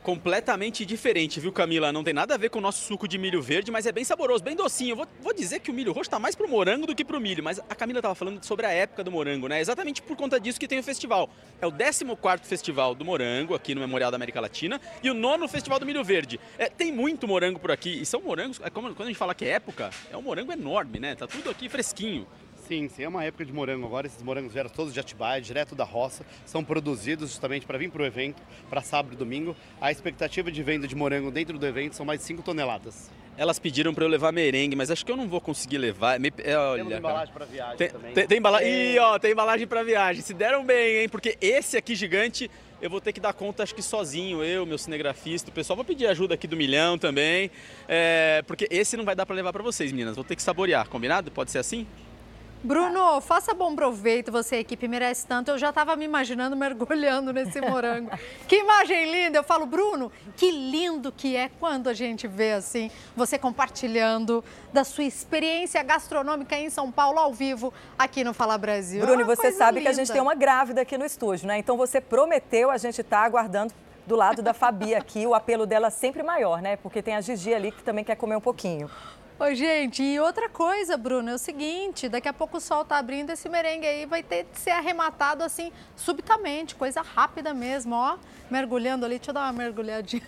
Completamente diferente, viu, Camila? Não tem nada a ver com o nosso suco de milho verde, mas é bem saboroso, bem docinho. Vou, vou dizer que o milho roxo tá mais pro morango do que pro milho, mas a Camila tava falando sobre a época do morango, né? Exatamente por conta disso que tem o festival. É o 14º Festival do Morango, aqui no Memorial da América Latina, e o nono Festival do Milho Verde. É, tem muito morango por aqui, e são morangos, é como, quando a gente fala que é época, é um morango enorme, né? Tá tudo aqui fresquinho. Sim, sim, é uma época de morango agora. Esses morangos vieram todos de Atibaia, direto da roça. São produzidos justamente para vir para o evento, para sábado e domingo. A expectativa de venda de morango dentro do evento são mais de 5 toneladas. Elas pediram para eu levar merengue, mas acho que eu não vou conseguir levar. Me... É, olha, Temos embalagem para viagem tem, também. Tem, tem embalagem. É... Ih, ó, tem embalagem para viagem. Se deram bem, hein? Porque esse aqui gigante eu vou ter que dar conta, acho que sozinho, eu, meu cinegrafista, o pessoal. Vou pedir ajuda aqui do Milhão também, é, porque esse não vai dar para levar para vocês, meninas. Vou ter que saborear, combinado? Pode ser assim? Bruno, faça bom proveito, você, a equipe merece tanto. Eu já estava me imaginando mergulhando nesse morango. que imagem linda! Eu falo, Bruno, que lindo que é quando a gente vê assim, você compartilhando da sua experiência gastronômica em São Paulo, ao vivo, aqui no Fala Brasil. Bruno, é você sabe linda. que a gente tem uma grávida aqui no estúdio, né? Então você prometeu, a gente está aguardando do lado da Fabi aqui, o apelo dela sempre maior, né? Porque tem a Gigi ali que também quer comer um pouquinho. Oi, gente, e outra coisa, Bruno, é o seguinte, daqui a pouco o sol tá abrindo, esse merengue aí vai ter que ser arrematado assim, subitamente, coisa rápida mesmo, ó. Mergulhando ali, deixa eu dar uma mergulhadinha.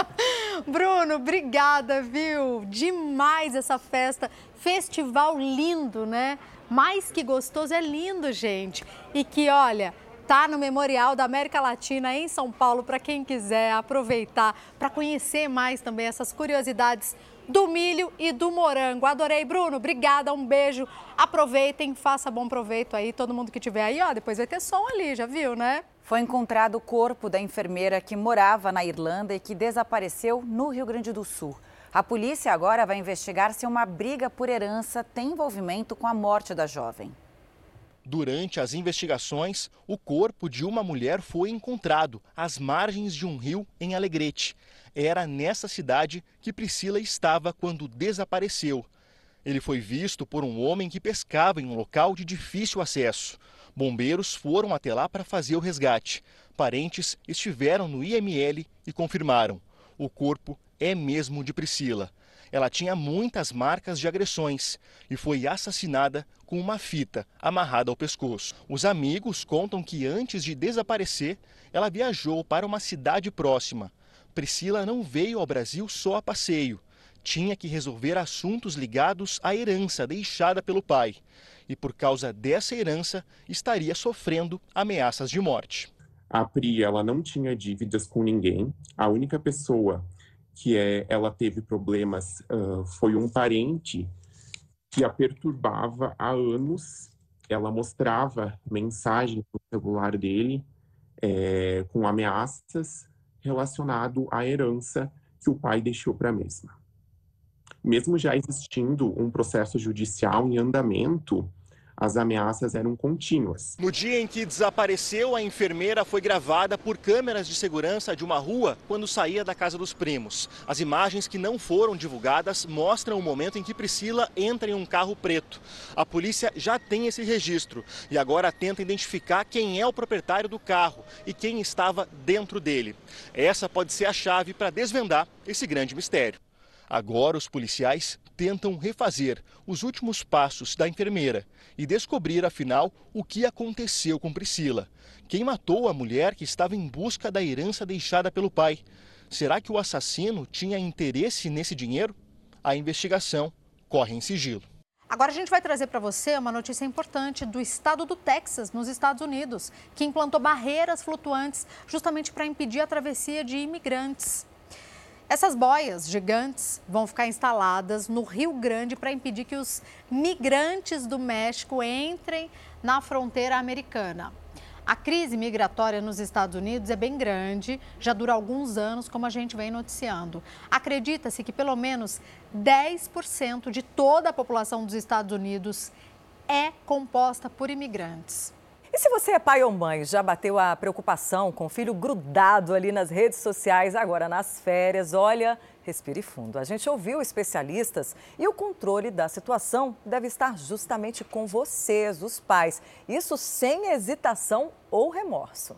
Bruno, obrigada, viu? Demais essa festa, festival lindo, né? Mais que gostoso, é lindo, gente. E que, olha, tá no Memorial da América Latina em São Paulo para quem quiser aproveitar para conhecer mais também essas curiosidades do milho e do morango. Adorei, Bruno. Obrigada, um beijo. Aproveitem, faça bom proveito aí. Todo mundo que tiver aí, ó, depois vai ter som ali, já viu, né? Foi encontrado o corpo da enfermeira que morava na Irlanda e que desapareceu no Rio Grande do Sul. A polícia agora vai investigar se uma briga por herança tem envolvimento com a morte da jovem. Durante as investigações, o corpo de uma mulher foi encontrado às margens de um rio em Alegrete. Era nessa cidade que Priscila estava quando desapareceu. Ele foi visto por um homem que pescava em um local de difícil acesso. Bombeiros foram até lá para fazer o resgate. Parentes estiveram no IML e confirmaram: o corpo é mesmo de Priscila. Ela tinha muitas marcas de agressões e foi assassinada com uma fita amarrada ao pescoço. Os amigos contam que antes de desaparecer, ela viajou para uma cidade próxima. Priscila não veio ao Brasil só a passeio. Tinha que resolver assuntos ligados à herança deixada pelo pai. E por causa dessa herança, estaria sofrendo ameaças de morte. A Pri, ela não tinha dívidas com ninguém. A única pessoa que é, ela teve problemas uh, foi um parente que a perturbava há anos. Ela mostrava mensagens no celular dele é, com ameaças relacionado à herança que o pai deixou para a mesma. Mesmo já existindo um processo judicial em andamento, as ameaças eram contínuas. No dia em que desapareceu, a enfermeira foi gravada por câmeras de segurança de uma rua quando saía da casa dos primos. As imagens que não foram divulgadas mostram o momento em que Priscila entra em um carro preto. A polícia já tem esse registro e agora tenta identificar quem é o proprietário do carro e quem estava dentro dele. Essa pode ser a chave para desvendar esse grande mistério. Agora, os policiais tentam refazer os últimos passos da enfermeira e descobrir, afinal, o que aconteceu com Priscila. Quem matou a mulher que estava em busca da herança deixada pelo pai? Será que o assassino tinha interesse nesse dinheiro? A investigação corre em sigilo. Agora a gente vai trazer para você uma notícia importante do estado do Texas, nos Estados Unidos, que implantou barreiras flutuantes justamente para impedir a travessia de imigrantes. Essas boias gigantes vão ficar instaladas no Rio Grande para impedir que os migrantes do México entrem na fronteira americana. A crise migratória nos Estados Unidos é bem grande, já dura alguns anos, como a gente vem noticiando. Acredita-se que pelo menos 10% de toda a população dos Estados Unidos é composta por imigrantes. E se você é pai ou mãe, já bateu a preocupação com o filho grudado ali nas redes sociais, agora nas férias, olha, respire fundo. A gente ouviu especialistas e o controle da situação deve estar justamente com vocês, os pais. Isso sem hesitação ou remorso.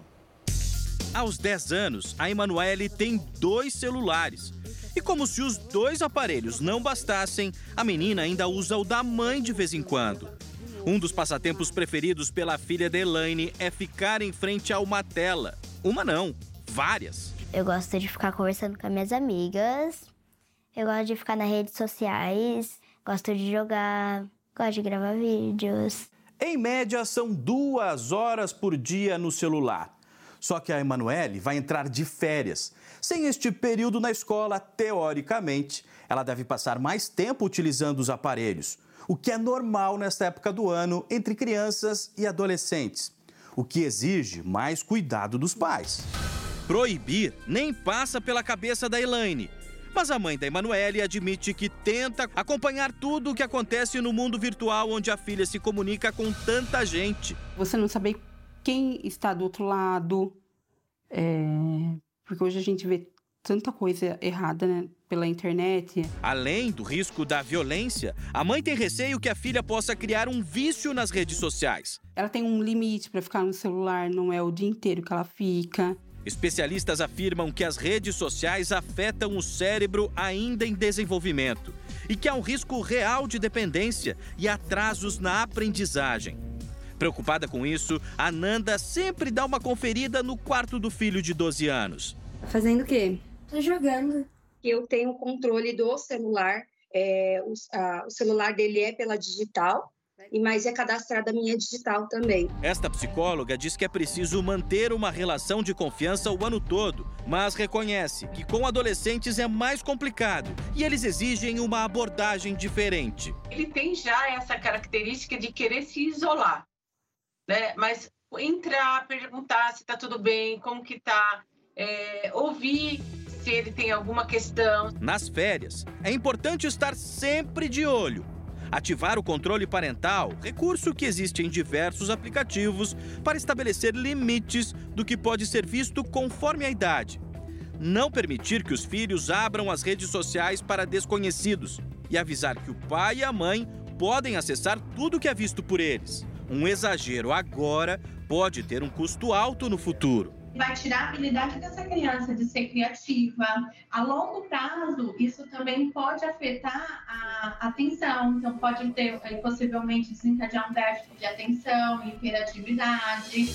Aos 10 anos, a Emanuele tem dois celulares. E como se os dois aparelhos não bastassem, a menina ainda usa o da mãe de vez em quando. Um dos passatempos preferidos pela filha de Elaine é ficar em frente a uma tela. Uma não, várias. Eu gosto de ficar conversando com as minhas amigas. Eu gosto de ficar nas redes sociais. Gosto de jogar. Gosto de gravar vídeos. Em média, são duas horas por dia no celular. Só que a Emanuele vai entrar de férias. Sem este período na escola, teoricamente, ela deve passar mais tempo utilizando os aparelhos o que é normal nesta época do ano entre crianças e adolescentes, o que exige mais cuidado dos pais. Proibir nem passa pela cabeça da Elaine. Mas a mãe da Emanuele admite que tenta acompanhar tudo o que acontece no mundo virtual onde a filha se comunica com tanta gente. Você não sabe quem está do outro lado, é... porque hoje a gente vê tanta coisa errada né, pela internet. Além do risco da violência, a mãe tem receio que a filha possa criar um vício nas redes sociais. Ela tem um limite para ficar no celular, não é o dia inteiro que ela fica. Especialistas afirmam que as redes sociais afetam o cérebro ainda em desenvolvimento e que há um risco real de dependência e atrasos na aprendizagem. Preocupada com isso, a Nanda sempre dá uma conferida no quarto do filho de 12 anos. Fazendo o quê? Tô jogando. Eu tenho o controle do celular. É, o, a, o celular dele é pela digital, e mais é cadastrada a minha digital também. Esta psicóloga diz que é preciso manter uma relação de confiança o ano todo, mas reconhece que com adolescentes é mais complicado e eles exigem uma abordagem diferente. Ele tem já essa característica de querer se isolar, né? Mas entrar, perguntar se está tudo bem, como que está, é, ouvir se ele tem alguma questão. Nas férias, é importante estar sempre de olho. Ativar o controle parental, recurso que existe em diversos aplicativos para estabelecer limites do que pode ser visto conforme a idade. Não permitir que os filhos abram as redes sociais para desconhecidos e avisar que o pai e a mãe podem acessar tudo que é visto por eles. Um exagero agora pode ter um custo alto no futuro vai tirar a habilidade dessa criança de ser criativa. A longo prazo, isso também pode afetar a atenção, então pode ter eh, possivelmente desencadear um déficit de atenção, hiperatividade.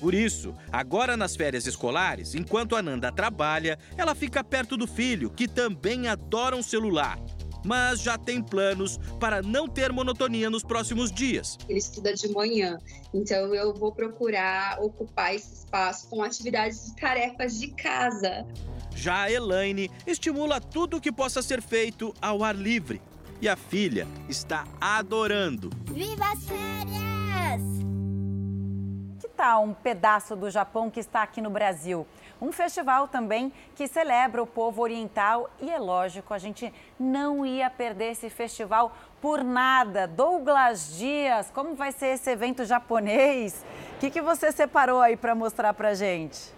Por isso, agora nas férias escolares, enquanto a Nanda trabalha, ela fica perto do filho, que também adora um celular mas já tem planos para não ter monotonia nos próximos dias. Ele estuda de manhã, então eu vou procurar ocupar esse espaço com atividades e tarefas de casa. Já a Elaine estimula tudo o que possa ser feito ao ar livre. E a filha está adorando. Viva as férias! Tal um pedaço do Japão que está aqui no Brasil? Um festival também que celebra o povo oriental e é lógico, a gente não ia perder esse festival por nada. Douglas Dias, como vai ser esse evento japonês? O que, que você separou aí para mostrar para gente?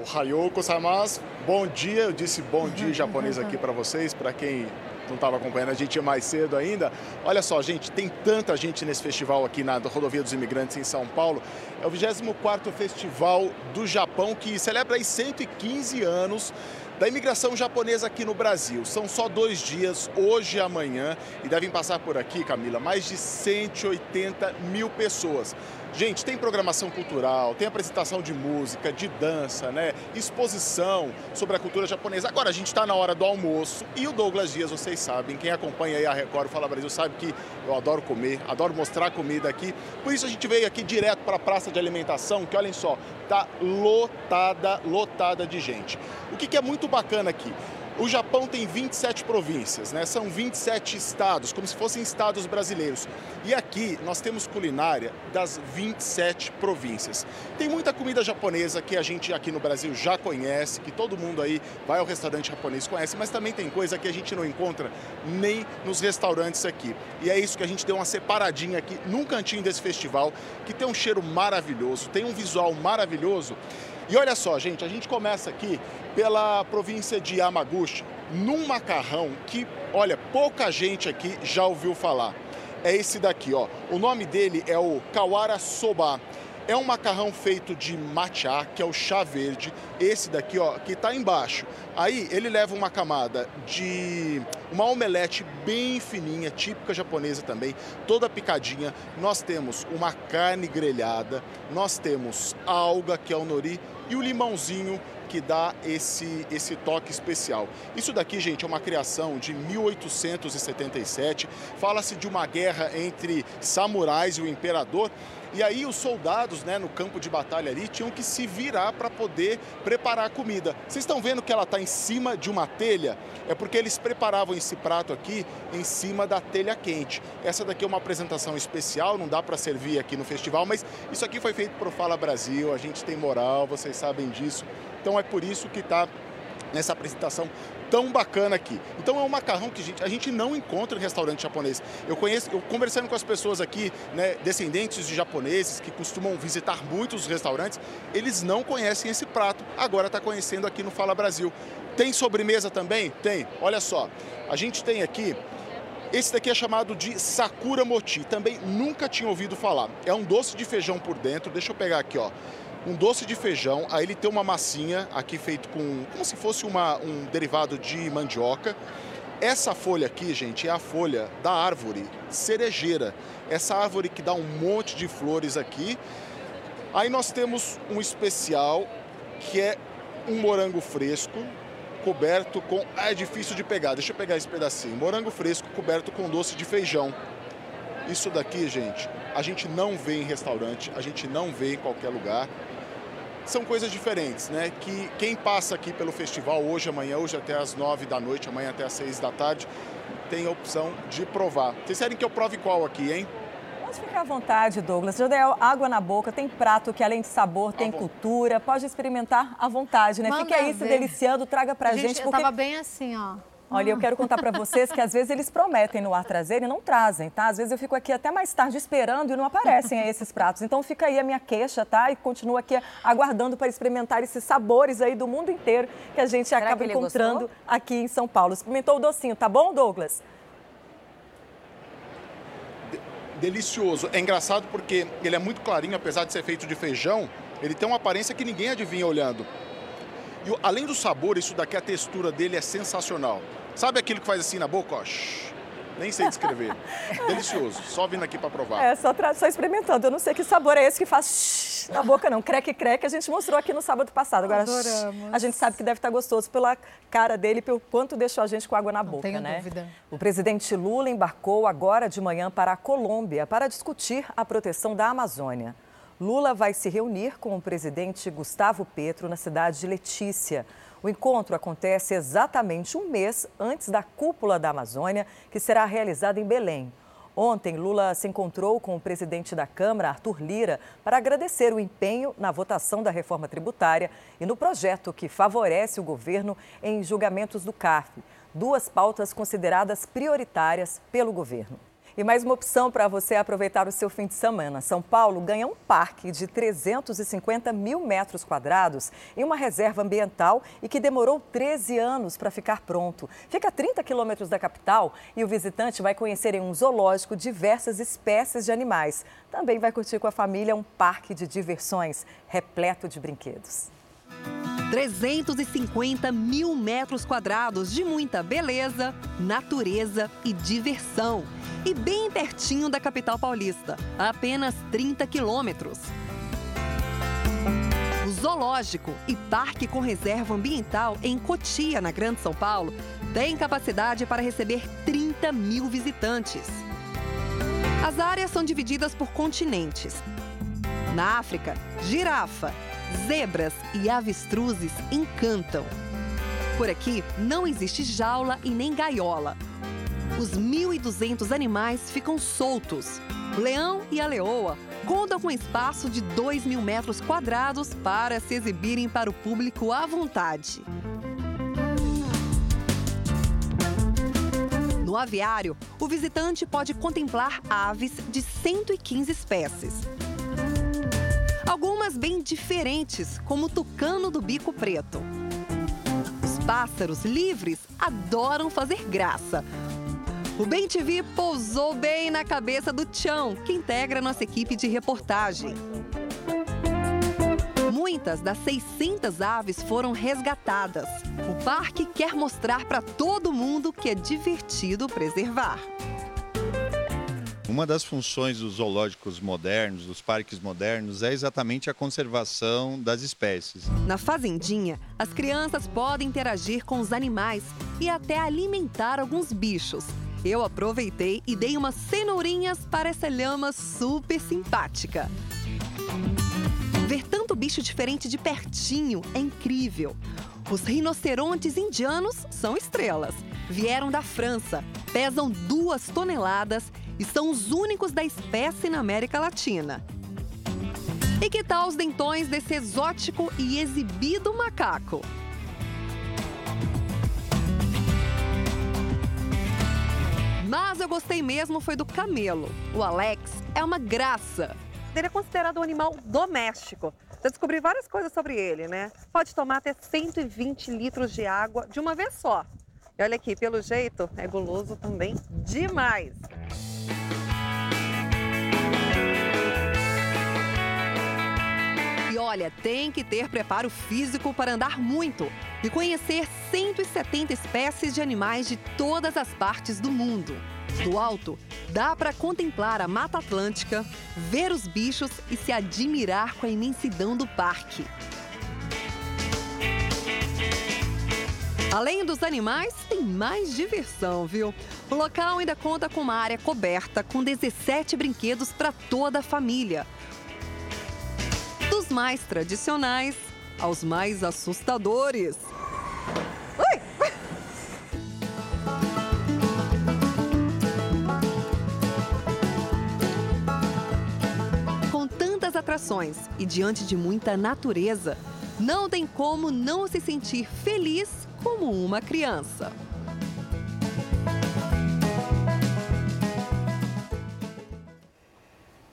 Ohayou gozaimasu. Bom dia, eu disse bom dia japonês aqui para vocês, para quem não estava acompanhando a gente mais cedo ainda. Olha só, gente, tem tanta gente nesse festival aqui na Rodovia dos Imigrantes em São Paulo. É o 24º Festival do Japão que celebra aí 115 anos da imigração japonesa aqui no Brasil. São só dois dias, hoje e amanhã, e devem passar por aqui, Camila, mais de 180 mil pessoas. Gente, tem programação cultural, tem apresentação de música, de dança, né? Exposição sobre a cultura japonesa. Agora a gente está na hora do almoço e o Douglas Dias, vocês sabem, quem acompanha aí a Record Fala Brasil sabe que eu adoro comer, adoro mostrar comida aqui. Por isso a gente veio aqui direto para a praça de alimentação, que olhem só, tá lotada, lotada de gente. O que, que é muito bacana aqui? O Japão tem 27 províncias, né? São 27 estados, como se fossem estados brasileiros. E aqui nós temos culinária das 27 províncias. Tem muita comida japonesa que a gente aqui no Brasil já conhece, que todo mundo aí vai ao restaurante japonês conhece, mas também tem coisa que a gente não encontra nem nos restaurantes aqui. E é isso que a gente deu uma separadinha aqui num cantinho desse festival, que tem um cheiro maravilhoso, tem um visual maravilhoso. E olha só, gente, a gente começa aqui pela província de Yamaguchi, num macarrão que, olha, pouca gente aqui já ouviu falar. É esse daqui, ó. O nome dele é o Kawara Soba. É um macarrão feito de matcha, que é o chá verde. Esse daqui, ó, que está embaixo. Aí ele leva uma camada de uma omelete bem fininha, típica japonesa também, toda picadinha. Nós temos uma carne grelhada, nós temos alga, que é o nori, e o limãozinho que dá esse, esse toque especial. Isso daqui, gente, é uma criação de 1877. Fala-se de uma guerra entre samurais e o imperador. E aí os soldados, né, no campo de batalha ali, tinham que se virar para poder preparar a comida. Vocês estão vendo que ela está em cima de uma telha? É porque eles preparavam esse prato aqui em cima da telha quente. Essa daqui é uma apresentação especial, não dá para servir aqui no festival, mas isso aqui foi feito para o Fala Brasil, a gente tem moral, vocês sabem disso. Então é por isso que está nessa apresentação tão bacana aqui. Então é um macarrão que a gente, a gente não encontra em restaurante japonês. Eu conheço, eu conversando com as pessoas aqui, né, descendentes de japoneses que costumam visitar muitos restaurantes, eles não conhecem esse prato. Agora está conhecendo aqui no Fala Brasil. Tem sobremesa também? Tem. Olha só, a gente tem aqui esse daqui é chamado de Sakura Moti. Também nunca tinha ouvido falar. É um doce de feijão por dentro. Deixa eu pegar aqui, ó um doce de feijão, aí ele tem uma massinha aqui feito com como se fosse uma, um derivado de mandioca. Essa folha aqui, gente, é a folha da árvore cerejeira. Essa árvore que dá um monte de flores aqui. Aí nós temos um especial que é um morango fresco coberto com. Ah, é difícil de pegar, deixa eu pegar esse pedacinho. Morango fresco coberto com doce de feijão. Isso daqui, gente, a gente não vê em restaurante, a gente não vê em qualquer lugar são coisas diferentes, né? Que quem passa aqui pelo festival hoje, amanhã, hoje até às nove da noite, amanhã até às seis da tarde, tem a opção de provar. Vocês querem que eu prove qual aqui, hein? Pode ficar à vontade, Douglas. Já deu água na boca, tem prato que além de sabor tem cultura. Pode experimentar à vontade, né? Manda Fique aí se ver. deliciando, traga pra gente. gente, porque... eu tava bem assim, ó. Olha, eu quero contar para vocês que às vezes eles prometem no ar trazer e não trazem, tá? Às vezes eu fico aqui até mais tarde esperando e não aparecem aí esses pratos. Então fica aí a minha queixa, tá? E continuo aqui aguardando para experimentar esses sabores aí do mundo inteiro que a gente acaba que ele encontrando gostou? aqui em São Paulo. Experimentou o docinho, tá bom, Douglas? Delicioso. É engraçado porque ele é muito clarinho, apesar de ser feito de feijão, ele tem uma aparência que ninguém adivinha olhando. E além do sabor, isso daqui, a textura dele é sensacional. Sabe aquilo que faz assim na boca? Ó, nem sei descrever. Delicioso. Só vindo aqui para provar. É, só, tra- só experimentando. Eu não sei que sabor é esse que faz shhh na boca, não. Creque, creque, a gente mostrou aqui no sábado passado. Agora, Adoramos. a gente sabe que deve estar gostoso pela cara dele, pelo quanto deixou a gente com água na boca, tenho né? dúvida. O presidente Lula embarcou agora de manhã para a Colômbia para discutir a proteção da Amazônia. Lula vai se reunir com o presidente Gustavo Petro na cidade de Letícia. O encontro acontece exatamente um mês antes da cúpula da Amazônia, que será realizada em Belém. Ontem, Lula se encontrou com o presidente da Câmara, Arthur Lira, para agradecer o empenho na votação da reforma tributária e no projeto que favorece o governo em julgamentos do CARF, duas pautas consideradas prioritárias pelo governo. E mais uma opção para você aproveitar o seu fim de semana. São Paulo ganha um parque de 350 mil metros quadrados em uma reserva ambiental e que demorou 13 anos para ficar pronto. Fica a 30 quilômetros da capital e o visitante vai conhecer em um zoológico diversas espécies de animais. Também vai curtir com a família um parque de diversões repleto de brinquedos. 350 mil metros quadrados de muita beleza, natureza e diversão e bem pertinho da capital paulista, a apenas 30 quilômetros. O Zoológico e Parque com Reserva Ambiental em Cotia, na Grande São Paulo, tem capacidade para receber 30 mil visitantes. As áreas são divididas por continentes. Na África, girafa, zebras e avestruzes encantam. Por aqui não existe jaula e nem gaiola. Os 1.200 animais ficam soltos. Leão e a leoa contam com espaço de 2 mil metros quadrados para se exibirem para o público à vontade. No aviário, o visitante pode contemplar aves de 115 espécies. Algumas bem diferentes, como o tucano do bico preto. Os pássaros livres adoram fazer graça, o Bem TV pousou bem na cabeça do Tião, que integra nossa equipe de reportagem. Muitas das 600 aves foram resgatadas. O parque quer mostrar para todo mundo que é divertido preservar. Uma das funções dos zoológicos modernos, dos parques modernos, é exatamente a conservação das espécies. Na fazendinha, as crianças podem interagir com os animais e até alimentar alguns bichos. Eu aproveitei e dei umas cenourinhas para essa lhama super simpática. Ver tanto bicho diferente de pertinho é incrível. Os rinocerontes indianos são estrelas. Vieram da França, pesam duas toneladas e são os únicos da espécie na América Latina. E que tal os dentões desse exótico e exibido macaco? Mas eu gostei mesmo foi do camelo. O Alex é uma graça. Ele é considerado um animal doméstico. Já descobri várias coisas sobre ele, né? Pode tomar até 120 litros de água de uma vez só. E olha aqui, pelo jeito, é guloso também demais. E olha, tem que ter preparo físico para andar muito e conhecer 170 espécies de animais de todas as partes do mundo. Do alto, dá para contemplar a Mata Atlântica, ver os bichos e se admirar com a imensidão do parque. Além dos animais, tem mais diversão, viu? O local ainda conta com uma área coberta com 17 brinquedos para toda a família dos mais tradicionais aos mais assustadores. Com tantas atrações e diante de muita natureza, não tem como não se sentir feliz como uma criança.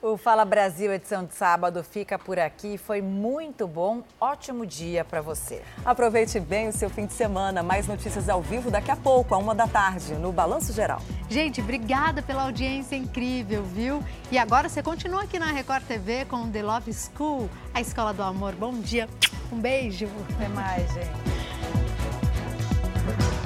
O Fala Brasil, edição de sábado, fica por aqui. Foi muito bom. Ótimo dia para você. Aproveite bem o seu fim de semana. Mais notícias ao vivo daqui a pouco, a uma da tarde, no Balanço Geral. Gente, obrigada pela audiência incrível, viu? E agora você continua aqui na Record TV com The Love School, a escola do amor. Bom dia. Um beijo. Até mais, gente. Bye.